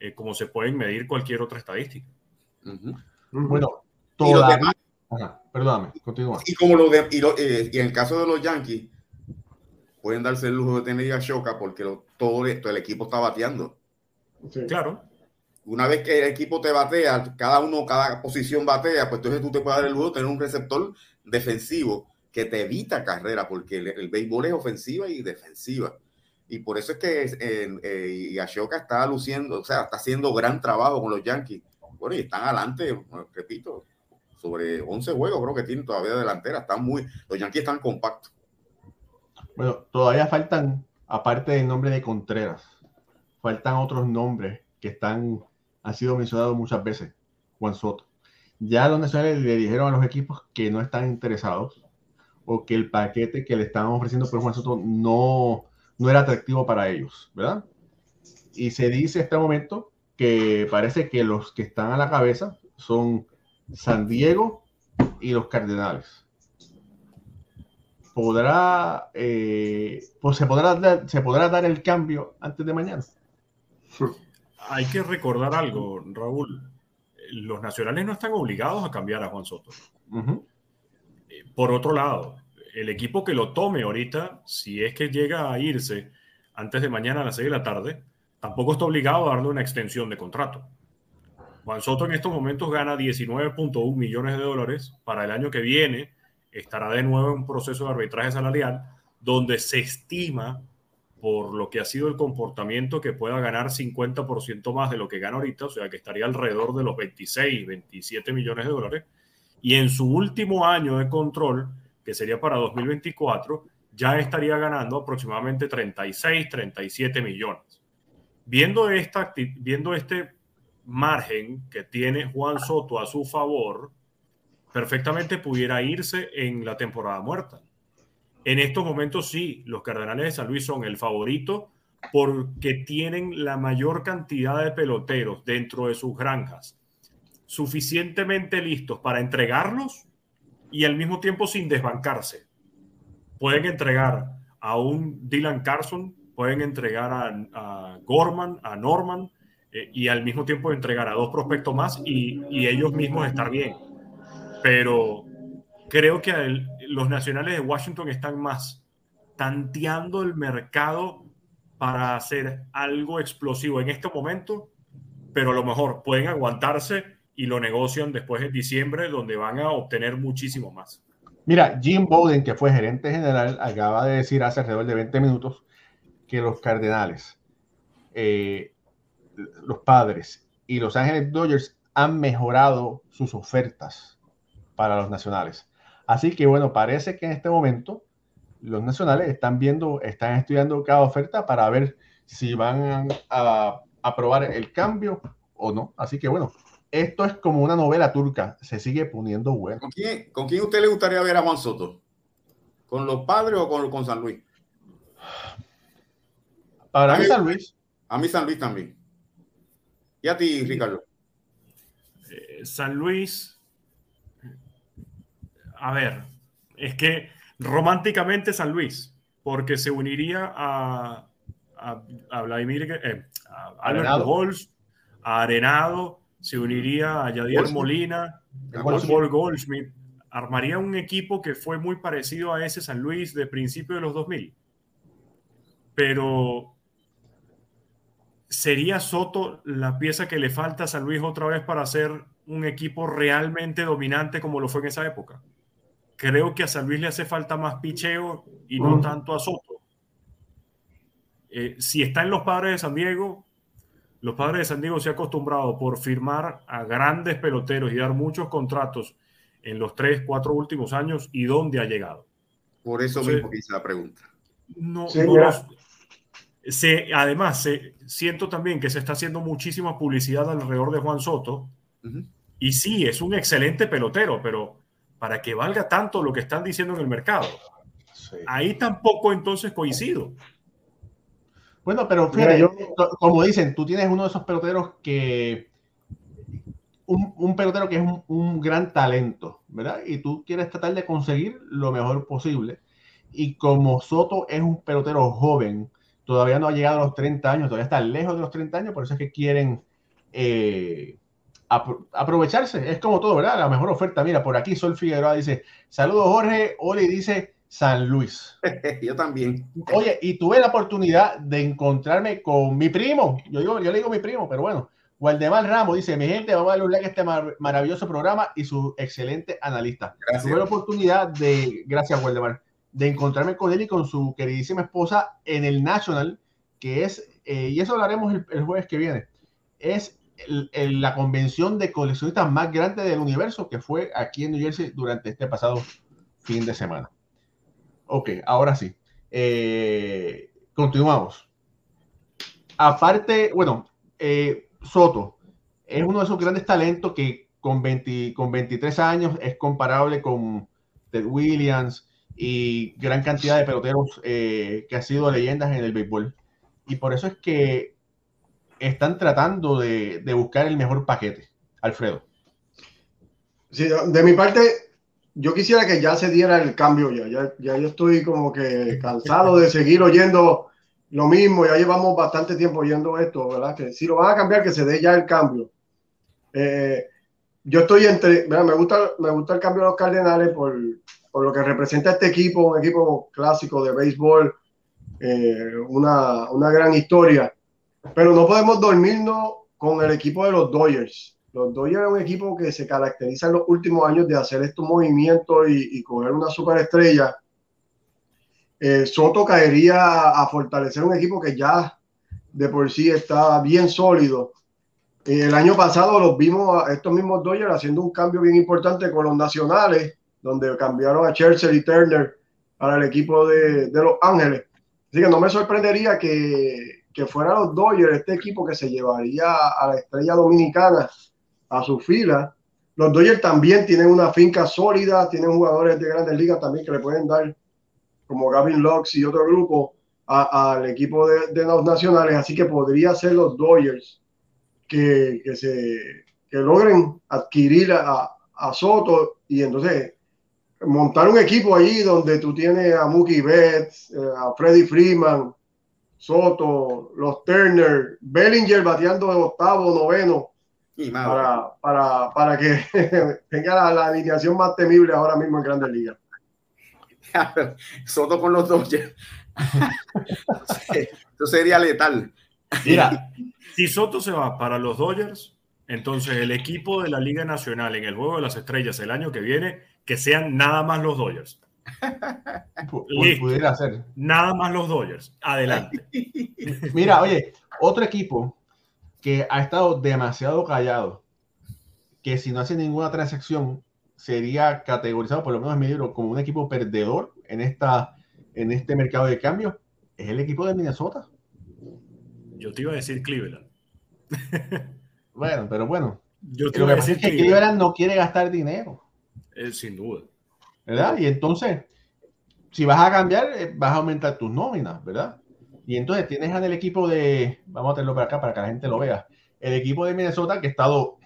eh, como se pueden medir cualquier otra estadística. Bueno, todavía... perdóname, continúa. Y como lo de, eh, y, en el caso de los Yankees, pueden darse el lujo de tener a Shoka porque todo, todo el equipo está bateando. Claro. Una vez que el equipo te batea, cada uno, cada posición batea, pues entonces tú te puedes dar el lujo de tener un receptor defensivo que te evita carrera, porque el, béisbol es ofensiva y defensiva. Y por eso es que eh, eh, Ashoka está luciendo, o sea, está haciendo gran trabajo con los Yankees. Bueno, y están adelante, repito, sobre 11 juegos creo que tienen todavía delantera. Están muy, los Yankees están compactos. Bueno, todavía faltan, aparte del nombre de Contreras, faltan otros nombres que están, han sido mencionados muchas veces. Juan Soto. Ya los nacionales le dijeron a los equipos que no están interesados o que el paquete que le estaban ofreciendo por Juan Soto no, no era atractivo para ellos, ¿verdad? Y se dice en este momento que parece que los que están a la cabeza son San Diego y los Cardenales. ¿Podrá, eh, pues se podrá, se podrá dar el cambio antes de mañana? Hay que recordar algo, Raúl. Los nacionales no están obligados a cambiar a Juan Soto. Por otro lado, el equipo que lo tome ahorita, si es que llega a irse antes de mañana a las 6 de la tarde, tampoco está obligado a darle una extensión de contrato. Juan Soto en estos momentos gana 19.1 millones de dólares. Para el año que viene estará de nuevo en un proceso de arbitraje salarial donde se estima por lo que ha sido el comportamiento que pueda ganar 50% más de lo que gana ahorita, o sea que estaría alrededor de los 26, 27 millones de dólares. Y en su último año de control, que sería para 2024, ya estaría ganando aproximadamente 36, 37 millones. Viendo, esta, viendo este margen que tiene Juan Soto a su favor, perfectamente pudiera irse en la temporada muerta. En estos momentos sí, los Cardenales de San Luis son el favorito porque tienen la mayor cantidad de peloteros dentro de sus granjas suficientemente listos para entregarlos y al mismo tiempo sin desbancarse. Pueden entregar a un Dylan Carson, pueden entregar a, Gorman, a Norman eh, y al mismo tiempo entregar a dos prospectos más y, y ellos mismos estar bien. pero creo que los nacionales de Washington están más tanteando el mercado para hacer algo explosivo en este momento, pero a lo mejor pueden aguantarse y lo negocian después de diciembre, donde van a obtener muchísimo más. Mira, Jim Bowden, que fue gerente general, acaba de decir hace alrededor de 20 minutos que los Cardenales, eh, los padres y Los Ángeles Dodgers han mejorado sus ofertas para los nacionales. Así que bueno, parece que en este momento los nacionales están viendo, están estudiando cada oferta para ver si van a aprobar el cambio o no. Así que bueno, esto es como una novela turca, se sigue poniendo bueno. ¿Con quién, ¿Con quién usted le gustaría ver a Juan Soto? ¿Con los padres o con, con San Luis? Para mí, San Luis. A mí San Luis también. ¿Y a ti, Ricardo? Eh, San Luis. A ver, es que románticamente San Luis, porque se uniría a, a, Vladimir, eh, a Albert Pujols, a Arenado, se uniría a Yadier Molina, a Paul Goldschmidt, armaría un equipo que fue muy parecido a ese San Luis de principio de los 2000. Pero ¿sería Soto la pieza que le falta a San Luis otra vez para ser un equipo realmente dominante como lo fue en esa época? Creo que a San Luis le hace falta más picheo y no tanto a Soto. Eh, si está en los padres de San Diego, los padres de San Diego se han acostumbrado por firmar a grandes peloteros y dar muchos contratos en los tres, cuatro últimos años y dónde ha llegado. Por eso mismo hice la pregunta. No, se, además, siento también que se está haciendo muchísima publicidad alrededor de Juan Soto. Y sí, es un excelente pelotero, pero para que valga tanto lo que están diciendo en el mercado, ahí tampoco entonces coincido. Bueno, pero fíjate, como dicen, tú tienes uno de esos peloteros que. Un, pelotero que es un, gran talento, ¿verdad? Y tú quieres tratar de conseguir lo mejor posible. Y como Soto es un pelotero joven, todavía no ha llegado a los 30 años, todavía está lejos de los 30 años, por eso es que quieren eh, aprovecharse. Es como todo, ¿verdad? La mejor oferta. Mira, por aquí Sol Figueroa dice: Saludos, Jorge. Oli dice: San Luis. [laughs] yo también. Oye, y tuve la oportunidad de encontrarme con mi primo. Yo, digo, yo le digo mi primo, pero bueno. Waldemar Ramos dice: Mi gente, vamos a darle un like a este maravilloso programa y su excelente analista. Tuve la oportunidad de, gracias, Waldemar, de encontrarme con él y con su queridísima esposa en el National, que es, eh, y eso hablaremos el, jueves que viene, es la convención de coleccionistas más grande del universo que fue aquí en New Jersey durante este pasado fin de semana. Ok, ahora sí. Eh, continuamos. Aparte, bueno, eh, Soto es uno de esos grandes talentos que con, 20, con 23 años es comparable con Ted Williams y gran cantidad de peloteros eh, que han sido leyendas en el béisbol. Y por eso es que están tratando de, de buscar el mejor paquete. Alfredo. Sí, de mi parte, yo quisiera que ya se diera el cambio ya. ya. Ya yo estoy como que cansado de seguir oyendo lo mismo. Ya llevamos bastante tiempo oyendo esto, ¿verdad? Que si lo van a cambiar, que se dé ya el cambio. Eh, yo estoy entre, me gusta, me gusta el cambio de los Cardenales por, por, lo que representa este equipo, un equipo clásico de béisbol, eh, una, una gran historia. Pero no podemos dormirnos con el equipo de los Dodgers los Dodgers es un equipo que se caracteriza en los últimos años de hacer estos movimientos y, coger una superestrella. Eh, Soto caería a fortalecer un equipo que ya de por sí está bien sólido. Eh, el año pasado los vimos a estos mismos Dodgers haciendo un cambio bien importante con los nacionales, donde cambiaron a Churchill y Turner para el equipo de, de Los Ángeles. Así que no me sorprendería que, que fuera los Dodgers este equipo que se llevaría a la estrella dominicana a su fila. Los Dodgers también tienen una finca sólida, tienen jugadores de grandes ligas también que le pueden dar, como Gavin Lux y otro grupo, al equipo de, los nacionales. Así que podría ser los Dodgers que, que se, que logren adquirir a, a, Soto y entonces montar un equipo allí donde tú tienes a Mookie Betts, eh, a Freddie Freeman, Soto, los Turner, Bellinger bateando de octavo, noveno para, para, para, que [laughs] tenga la, alineación más temible ahora mismo en Grandes Ligas. [laughs] Soto con los Dodgers. Eso sería letal. Mira, si Soto se va para los Dodgers, entonces el equipo de la Liga Nacional en el Juego de las Estrellas el año que viene, que sean nada más los Dodgers. [laughs] Pudiera ser. Nada más los Dodgers. Adelante. Mira, oye, otro equipo que ha estado demasiado callado, que si no hace ninguna transacción sería categorizado, por lo menos en mi libro, como un equipo perdedor en, esta, en este mercado de cambio, es el equipo de Minnesota. Yo te iba a decir Cleveland. [laughs] bueno, pero bueno. Yo te iba a decir que Cleveland no quiere gastar dinero. Eh, sin duda. ¿Verdad? Y entonces, si vas a cambiar, eh, vas a aumentar tus nóminas, ¿verdad? Y entonces tienes en el equipo de, vamos a tenerlo para acá para que la gente lo vea, el equipo de Minnesota que ha estado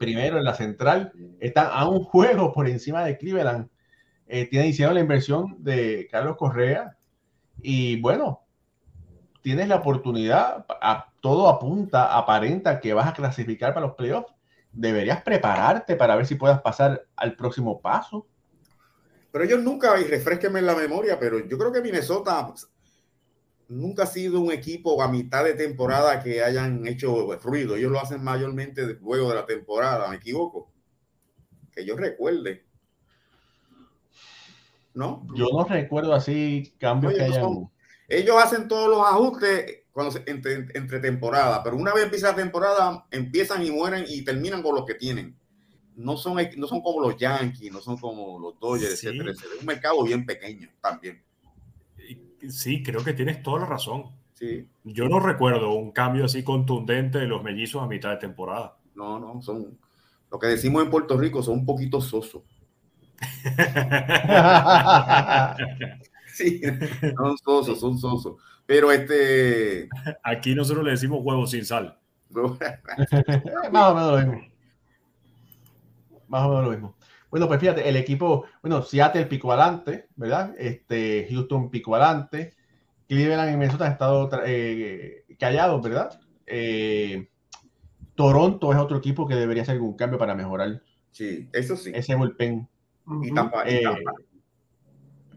primero en la central, está a un juego por encima de Cleveland. Eh, tiene hicieron la inversión de Carlos Correa y bueno, tienes la oportunidad, todo apunta, aparenta que vas a clasificar para los playoffs. Deberías prepararte para ver si puedas pasar al próximo paso. Pero ellos nunca, y refresquenme en la memoria, pero yo creo que Minnesota nunca ha sido un equipo a mitad de temporada que hayan hecho ruido. Ellos lo hacen mayormente luego de la temporada, me equivoco. Que yo recuerde. ¿No? Yo no recuerdo así cambios que hayan. ellos hacen todos los ajustes cuando entre, entre temporada, pero una vez empieza la temporada, empiezan y mueren y terminan con lo que tienen. No son, no son como los Yankees, no son como los Dodgers, etcétera, etcétera. Es un mercado bien pequeño también. Sí, creo que tienes toda la razón. Sí. Yo no recuerdo un cambio así contundente de los mellizos a mitad de temporada. No, no, son lo que decimos en Puerto Rico, son un poquito sosos. [laughs] sí, son sosos, son sosos. Pero este. Aquí nosotros le decimos huevos sin sal. [laughs] Más o menos lo mismo. Más o menos lo mismo. Bueno, pues fíjate, el equipo, bueno, Seattle picó adelante, ¿verdad? Este, Houston picó adelante. Cleveland y Minnesota han estado eh, callados, ¿verdad? Eh, Toronto es otro equipo que debería hacer algún cambio para mejorar. Sí, eso sí. Ese bullpen. Y Tampa, y Eh,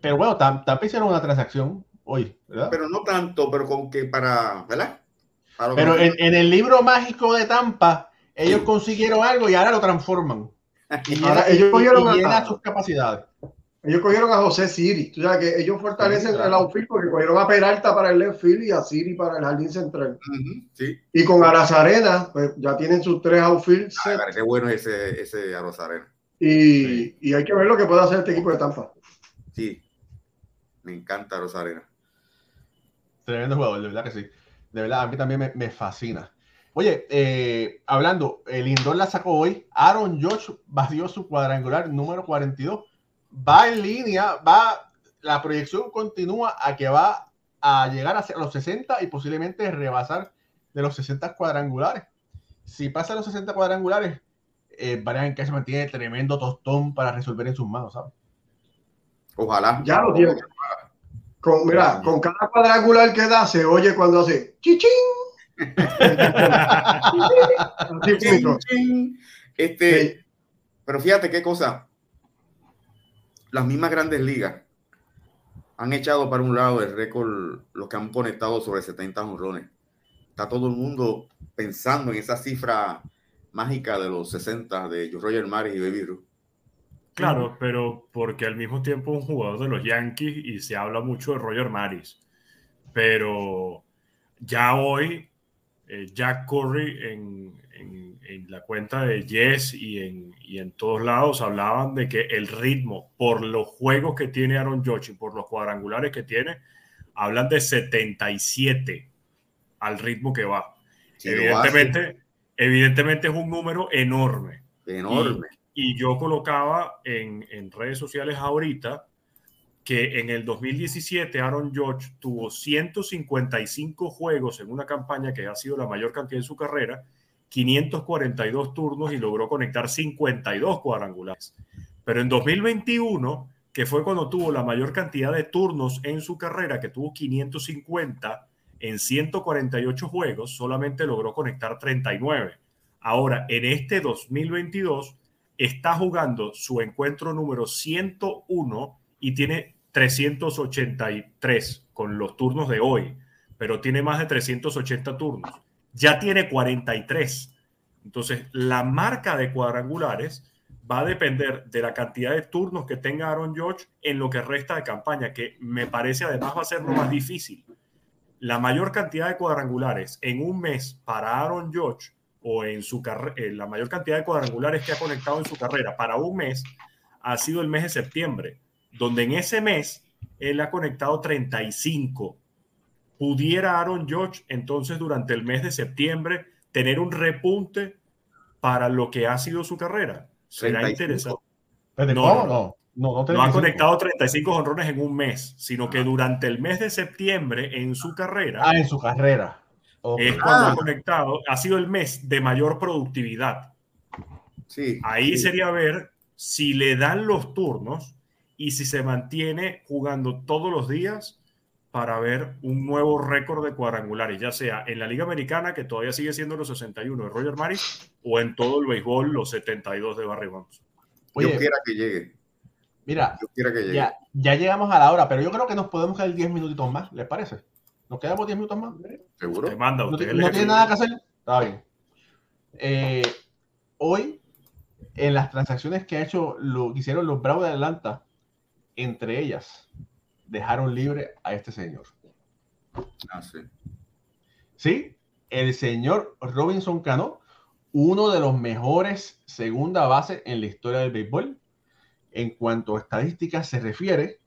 pero bueno, Tam- Tampa hicieron una transacción hoy, ¿verdad? Pero no tanto, pero con que para, ¿verdad? Para Pero en el libro mágico de Tampa, ellos consiguieron algo y ahora lo transforman. Y Ahora, llena, ellos cogieron y a- sus capacidades. Ellos cogieron a José Siri. Tú sabes que ellos fortalecen Sí, claro. el outfield porque cogieron a Peralta para el left field y a Siri para el jardín central. Sí. Y con Arazarena, pues ya tienen sus tres outfield Ay, set. parece bueno ese, ese Arrozarena. Y, y hay que ver lo que puede hacer este equipo de Tampa. Sí. Me encanta Rosarena. Tremendo jugador, de verdad que sí. De verdad, a mí también me, me fascina. Oye, eh, hablando, el Lindor la sacó hoy. Aaron Josh batió su cuadrangular número 42. Va en línea, va, la proyección continúa a que va a llegar a los 60 y posiblemente rebasar de los 60 cuadrangulares. Si pasa los 60 cuadrangulares, eh, Brian Cashman tiene tremendo tostón para resolver en sus manos, ¿sabes? Ojalá. Ya lo tiene. Con, mira, con cada cuadrangular que da, se oye cuando hace chichín. Este, Sí. pero fíjate qué cosa. Las mismas grandes ligas han echado para un lado el récord, los que han conectado sobre 70 honrones. Está todo el mundo pensando en esa cifra mágica de los 60 de Roger Maris y Baby Ruth. Claro, pero porque al mismo tiempo un jugador de los Yankees y se habla mucho de Roger Maris. Pero ya hoy, eh, Jack Curry en, en- en la cuenta de Yes y en, y en todos lados hablaban de que el ritmo, por los juegos que tiene Aaron Judge y por los cuadrangulares que tiene, hablan de 77 al ritmo que va. Evidentemente, evidentemente es un número enorme. enorme. Y yo colocaba en, en redes sociales ahorita que en el 2017 Aaron George tuvo 155 juegos en una campaña que ha sido la mayor cantidad en su carrera, 542 turnos y logró conectar 52 cuadrangulares. Pero en 2021, que fue cuando tuvo la mayor cantidad de turnos en su carrera, que tuvo 550 en 148 juegos, solamente logró conectar 39 Ahora, en este 2022, está jugando su encuentro número 101 y tiene 383 con los turnos de hoy, pero tiene más de 380 turnos. Ya tiene 43. Entonces, la marca de cuadrangulares va a depender de la cantidad de turnos que tenga Aaron George en lo que resta de campaña, que me parece además va a ser lo más difícil. La mayor cantidad de cuadrangulares en un mes para Aaron George o en su carrera, eh, la mayor cantidad de cuadrangulares que ha conectado en su carrera para un mes ha sido el mes de septiembre, donde en ese mes él ha conectado 35. Pudiera Aaron George entonces durante el mes de septiembre tener un repunte para lo que ha sido su carrera. Será interesante. No, No, no, no, No ha conectado 35 honrones en un mes, sino que durante el mes de septiembre en su carrera Ah, en su carrera. Es cuando Ah. ha conectado, ha sido el mes de mayor productividad. Sí. Ahí sí. sería ver si le dan los turnos y si se mantiene jugando todos los días para ver un nuevo récord de cuadrangulares, ya sea en la Liga Americana, que todavía sigue siendo los 61 de Roger Maris, o en todo el béisbol, los 72 de Barry Bonds. Oye, Dios quiera que llegue. mira, Dios quiera que llegue. ya, ya llegamos a la hora, pero yo creo que nos podemos quedar 10 minutitos más, ¿les parece? ¿Nos quedamos 10 minutos más? ¿Seguro? Te manda ¿No, usted. no jefe. tiene nada que hacer? Está bien. Eh, hoy, en las transacciones que ha hecho, lo que hicieron los Bravos de Atlanta, entre ellas, dejaron libre a este señor. Ah, sí. Sí, el señor Robinson Cano, uno de los mejores segunda base en la historia del béisbol. En cuanto a estadísticas se refiere,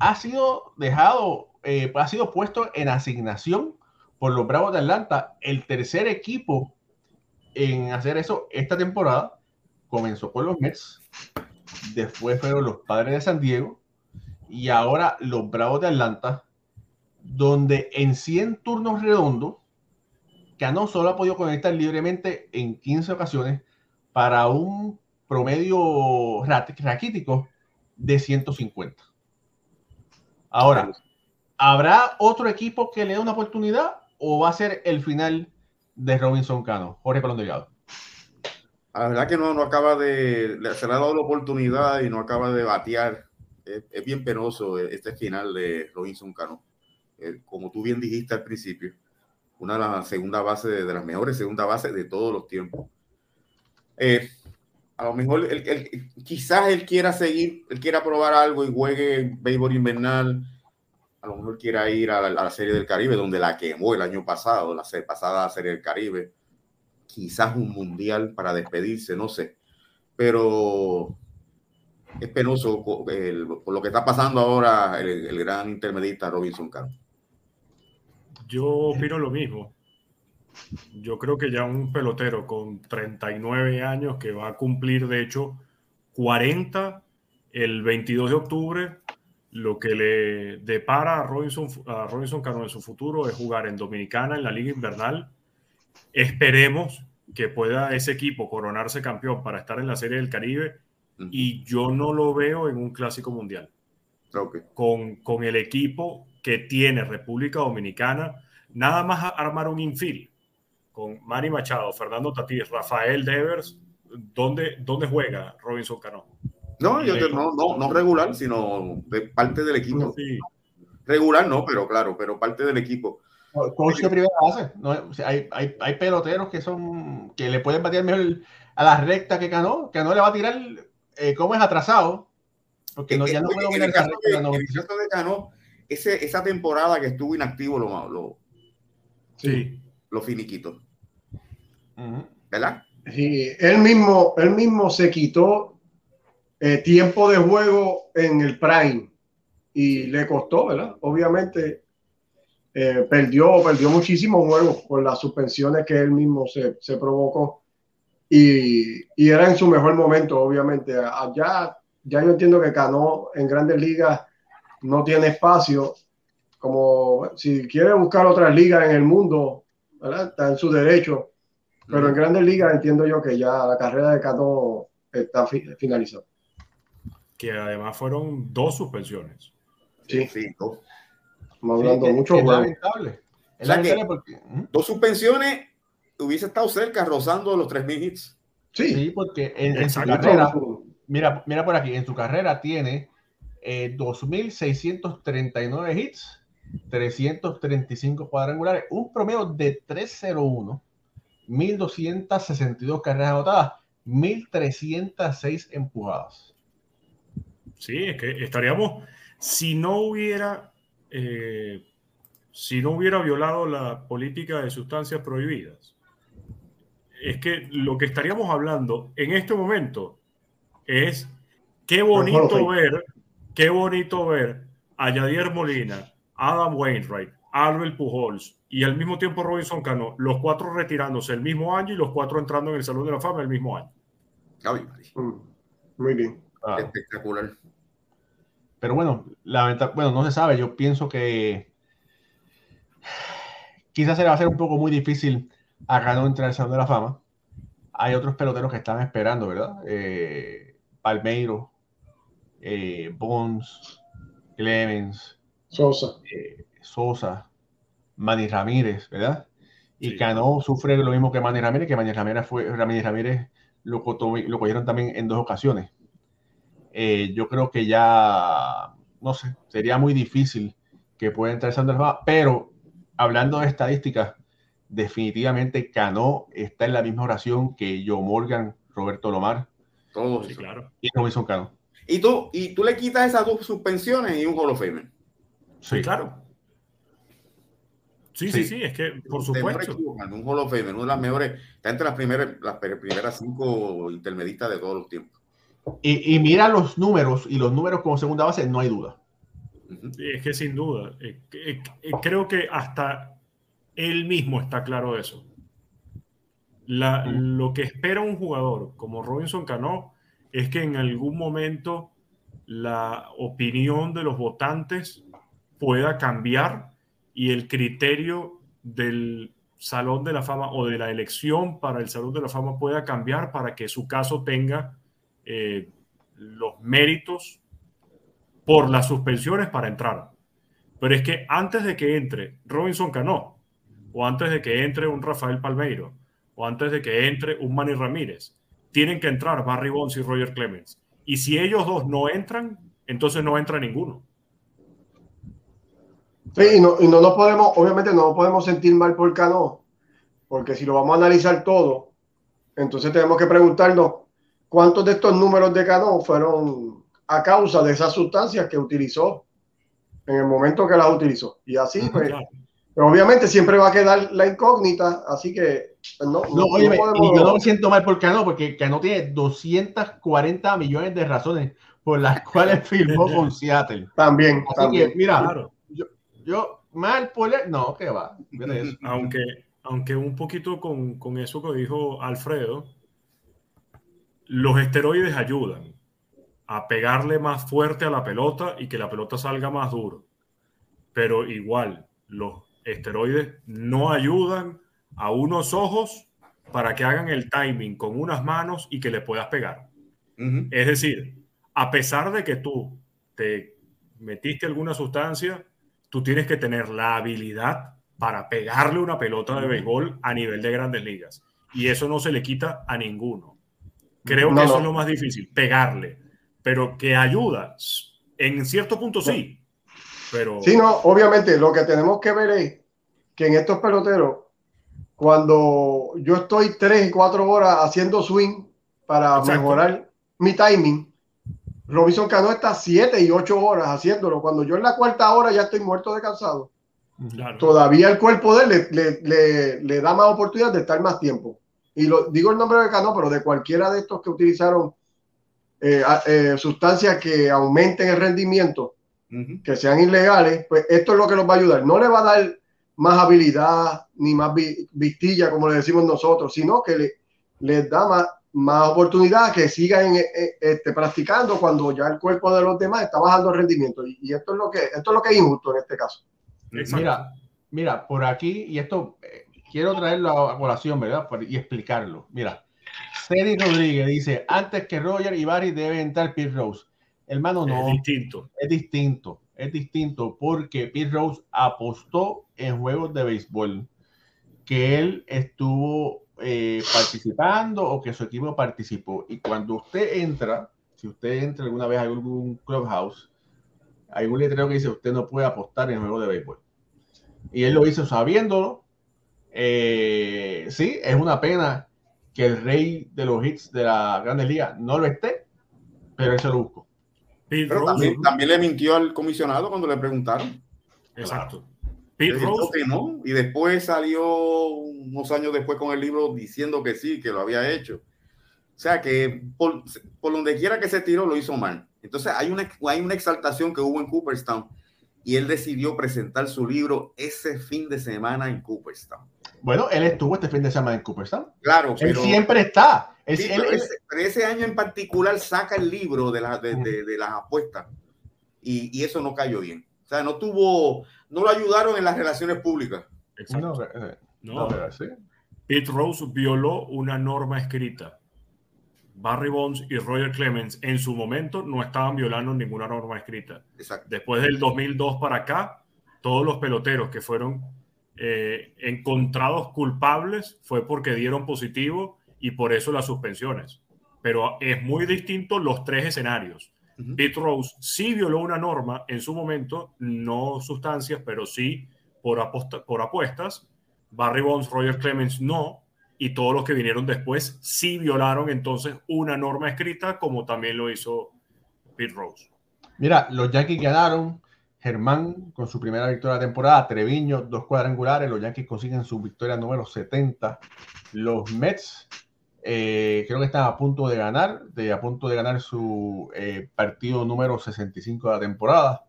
ha sido dejado, eh, ha sido puesto en asignación por los Bravos de Atlanta, el tercer equipo en hacer eso esta temporada. Comenzó con los Mets, después fueron los Padres de San Diego y ahora los Bravos de Atlanta, donde en 100 turnos redondos, Cano solo ha podido conectar libremente en 15 ocasiones para un promedio raquítico de 150. Ahora, ¿habrá otro equipo que le dé una oportunidad o va a ser el final de Robinson Cano? Jorge Colón Delgado. La verdad que no, no acaba de. Se le ha dado la oportunidad y no acaba de batear. Es, es bien penoso este final de Robinson Cano. Eh, como tú bien dijiste al principio, una de las segunda bases, de, de las mejores segunda bases de todos los tiempos. Eh, a lo mejor él- quizás él quiera seguir, él quiera probar algo y juegue béisbol invernal. A lo mejor quiera ir a la, a la Serie del Caribe, donde la quemó el año pasado, la pasada Serie del Caribe quizás un mundial para despedirse, no sé. Pero es penoso el- por lo que está pasando ahora el, el gran intermedista Robinson Cano. Yo opino lo mismo. Yo creo que ya un pelotero con 39 años que va a cumplir, de hecho, 40 el 22 de octubre, lo que le depara a Robinson, a Robinson Cano en su futuro es jugar en Dominicana, en la Liga Invernal. Esperemos que pueda ese equipo coronarse campeón para estar en la Serie del Caribe Ujú. y yo no lo veo en un clásico mundial Ok. con, con el equipo que tiene República Dominicana, nada más a- armar un infield con Manny Machado, Fernando Tatís, Rafael Devers, ¿dónde, dónde juega Robinson Cano? No, yo te- no, no, no regular, sino de parte del equipo. Sí, Regular no, pero claro, pero parte del equipo. Coach de primera base. ¿no? O sea, hay, hay, hay peloteros que son que le pueden batear mejor a la recta que Cano. Cano le va a tirar, eh, como es atrasado, porque no, ya no en, dominar el esa caso recta de, de en el 97. caso de Cano, ese, esa temporada que estuvo inactivo lo, lo, sí. lo finiquito. ¿verdad? Sí, él mismo, él mismo se quitó eh, tiempo de juego en el prime y le costó, ¿verdad? Obviamente eh, perdió, perdió muchísimos juegos por las suspensiones que él mismo se, se provocó y, y era en su mejor momento, obviamente. Allá, ya yo entiendo que Cano en grandes ligas no tiene espacio. Como si quiere buscar otras ligas en el mundo, ¿verdad? Está en su derecho. Pero en grandes ligas entiendo yo que ya la carrera de Cano está fi- finalizada. Que además fueron dos suspensiones. Sí, Sí, dos, estamos Sí, hablando que- mucho que es lamentable. Es que- lamentable porque. ujú. dos suspensiones hubiese estado cerca, rozando los 3.000 hits. Sí, sí porque en, su carrera, mira, mira por aquí, en su carrera tiene eh, 2.639 hits, 335 cuadrangulares, un promedio de 301, 1.262 carreras anotadas, 1.306 empujadas. Sí, es que estaríamos, si no hubiera, eh, si no hubiera violado la política de sustancias prohibidas, es que lo que estaríamos hablando en este momento es qué bonito ver, qué bonito ver a Yadier Molina, Adam Wainwright, Albert Pujols y al mismo tiempo Robinson Cano, los cuatro retirándose el mismo año y los cuatro entrando en el Salón de la Fama el mismo año. Mm, muy bien. Ah. Espectacular. Pero bueno, la bueno, no se sabe. Yo pienso que quizás se le va a hacer un poco muy difícil a Cano entrar al Salón de la Fama. Hay otros peloteros que están esperando, ¿verdad? Eh, Palmeiro, eh, Bonds, Clemens, Sosa. Eh, Sosa, Manny Ramírez, ¿verdad? Y Cano sufre lo mismo que Manny Ramírez, que Manny Ramírez fue, Ramírez Ramírez lo, lo cogieron también en dos ocasiones. Eh, yo creo que ya, no sé, sería muy difícil que pueda entrar Sanders pero hablando de estadísticas, definitivamente Cano está en la misma oración que Joe Morgan, Roberto Lomar. Todos, sí, claro. Y Robinson Cano. Y tú, y tú le quitas esas dos suspensiones y un Hall of. Sí, claro. Sí, sí, sí, es que por supuesto. Un Hall of Fame, una de las mejores, está entre las primeras, las primeras cinco intermedistas de todos los tiempos. Y, mira los números, y los números como segunda base, no hay duda. Es que sin duda, eh, eh, eh, creo que hasta él mismo está claro de eso. Lo que espera un jugador como Robinson Cano es que en algún momento la opinión de los votantes pueda cambiar y el criterio del Salón de la Fama o de la elección para el Salón de la Fama pueda cambiar para que su caso tenga eh, los méritos por las suspensiones para entrar. Pero es que antes de que entre Robinson Cano, o antes de que entre un Rafael Palmeiro, o antes de que entre un Manny Ramírez, tienen que entrar Barry Bonds y Roger Clemens. Y si ellos dos no entran, entonces no entra ninguno. Sí, y no, y no nos podemos, obviamente no nos podemos sentir mal por Cano, porque si lo vamos a analizar todo, entonces tenemos que preguntarnos cuántos de estos números de Cano fueron a causa de esas sustancias que utilizó en el momento que las utilizó. Y así, pues, pero obviamente siempre va a quedar la incógnita, así que pues, no, no, y yo no me [laughs] siento mal por Cano, porque Cano tiene 240 millones de razones por las [laughs] cuales firmó con Seattle. También, así que, mira, yo, mal por no, que va. [laughs] Aunque, aunque un poquito con, con eso que dijo Alfredo, los esteroides ayudan a pegarle más fuerte a la pelota y que la pelota salga más duro. Pero igual, los esteroides no ayudan a unos ojos para que hagan el timing con unas manos y que le puedas pegar. Es decir, a pesar de que tú te metiste alguna sustancia, tú tienes que tener la habilidad para pegarle una pelota de béisbol a nivel de grandes ligas. Y eso no se le quita a ninguno. Creo que eso es lo más difícil, pegarle. Pero que ayuda, en cierto punto sí. Pero... Sí, no, obviamente lo que tenemos que ver es que en estos peloteros, cuando yo estoy tres y cuatro horas haciendo swing para mejorar mi timing, Robinson Cano está siete y ocho horas haciéndolo. Cuando yo en la cuarta hora ya estoy muerto de cansado. Todavía el cuerpo de él le, le, le, da más oportunidad de estar más tiempo. Y lo, digo el nombre de Cano, pero de cualquiera de estos que utilizaron eh, eh, sustancias que aumenten el rendimiento, que sean ilegales, pues esto es lo que los va a ayudar. No le va a dar más habilidad ni más vistilla, como le decimos nosotros, sino que le, les da más, más oportunidad que sigan eh, eh, este, practicando cuando ya el cuerpo de los demás está bajando el rendimiento. Y, esto es lo que esto es lo que es injusto en este caso. Mira, mira, por aquí, y esto eh, quiero traerlo a colación, ¿verdad? y explicarlo. Mira, Cedi Rodríguez dice, antes que Roger y Barry debe entrar Pete Rose. Hermano, no. Es distinto. Es distinto. Es distinto porque Pete Rose apostó en juegos de béisbol que él estuvo eh, participando o que su equipo participó. Y cuando usted entra, si usted entra alguna vez a algún clubhouse, hay un letrero que dice usted no puede apostar en el juego de béisbol. Y él lo hizo sabiéndolo. Eh, sí, es una pena que el rey de los hits de la Grandes Ligas no lo esté, pero él se lo buscó. Pero también, también, le mintió al comisionado cuando le preguntaron. Exacto. Pete Rose. Que no, y después salió unos años después con el libro diciendo que sí, que lo había hecho. O sea que por, por donde quiera que se tiró lo hizo mal. Entonces hay una, hay una exaltación que hubo en Cooperstown y él decidió presentar su libro ese fin de semana en Cooperstown. Bueno, él estuvo este fin de semana en Cooperstown. Claro, él siempre está. pero, ese, año en particular saca el libro de, la, de, de, las apuestas y, y, eso no cayó bien. O sea, no tuvo, no lo ayudaron en las relaciones públicas. Exacto. Eh, no, no, ¿sí? Pete Rose violó una norma escrita. Barry Bonds y Roger Clemens en su momento no estaban violando ninguna norma escrita. Exacto. Después del 2002 para acá, todos los peloteros que fueron eh, encontrados culpables fue porque dieron positivo y por eso las suspensiones. Pero es muy distinto los tres escenarios. Pete Rose sí violó una norma en su momento, no sustancias, pero sí por, por apuestas. Barry Bonds, Roger Clemens no, y todos los que vinieron después sí violaron entonces una norma escrita, como también lo hizo Pete Rose. Mira, los Yankees ganaron, Germán con su primera victoria de la temporada, Treviño, dos cuadrangulares, los Yankees consiguen su victoria número 70, los Mets eh, creo que están a punto de ganar, de, a punto de ganar su eh, partido número 65 de la temporada.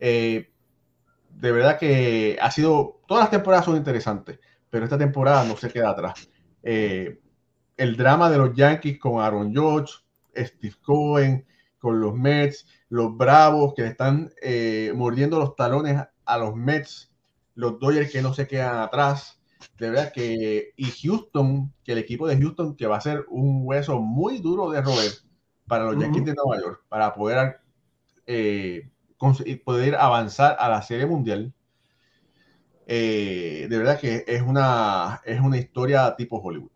Eh, de verdad que ha sido, todas las temporadas son interesantes, pero esta temporada no se queda atrás. el drama de los Yankees con Aaron George, Steve Cohen, con los Mets, los Bravos que le están eh, mordiendo los talones a los Mets, los Dodgers que no se quedan atrás. De verdad que, y Houston, que el equipo de Houston, que va a ser un hueso muy duro de roer para los Yankees de Nueva York, para poder, eh, poder avanzar a la Serie Mundial. Eh, de verdad que es una, es una historia tipo Hollywood.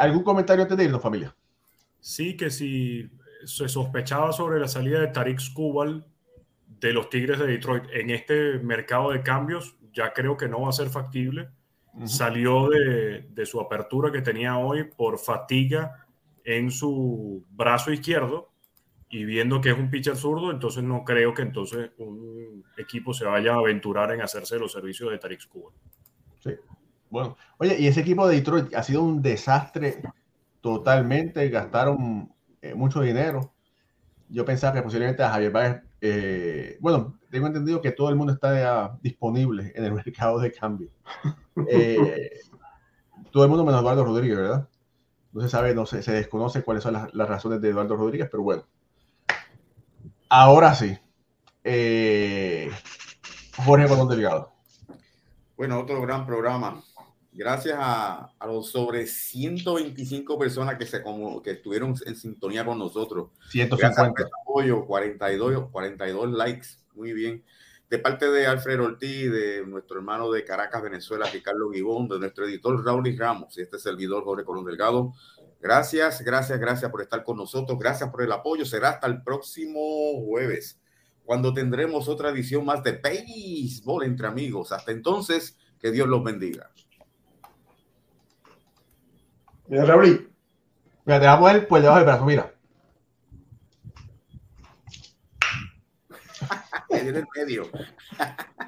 ¿Algún comentario antes de irnos, familia? Sí, que si se sospechaba sobre la salida de Tariq Skubal de los Tigres de Detroit en este mercado de cambios, ya creo que no va a ser factible. Salió de, su apertura que tenía hoy por fatiga en su brazo izquierdo y viendo que es un pitcher zurdo, entonces no creo que entonces un equipo se vaya a aventurar en hacerse los servicios de Tariq Skubal. Sí. Bueno, oye, y ese equipo de Detroit ha sido un desastre totalmente, gastaron eh, mucho dinero. Yo pensaba que posiblemente a Javier Báez, eh, bueno, tengo entendido que todo el mundo está disponible en el [laughs] mercado de cambio. Eh, todo el mundo menos Eduardo Rodríguez, ¿verdad? No se sabe, no se, se desconoce cuáles son las, razones de Eduardo Rodríguez, pero bueno. Ahora sí. Jorge Bolón Delgado. Bueno, otro gran programa gracias a, los sobre 125 personas que, se, como, que estuvieron en sintonía con nosotros. 150. apoyo, 42, 42 likes. Muy bien. De parte de Alfredo Ortiz, de nuestro hermano de Caracas, Venezuela, Ricardo Guibón, de nuestro editor Raúl Ramos y este servidor Jorge Colón Delgado. Gracias, gracias, gracias por estar con nosotros. Gracias por el apoyo. Será hasta el próximo jueves, cuando tendremos otra edición más de Béisbol entre amigos. Hasta entonces, que Dios los bendiga. Mira, Raúl. Mira, te va a poner por debajo del brazo, mira. [laughs] en el medio. [laughs]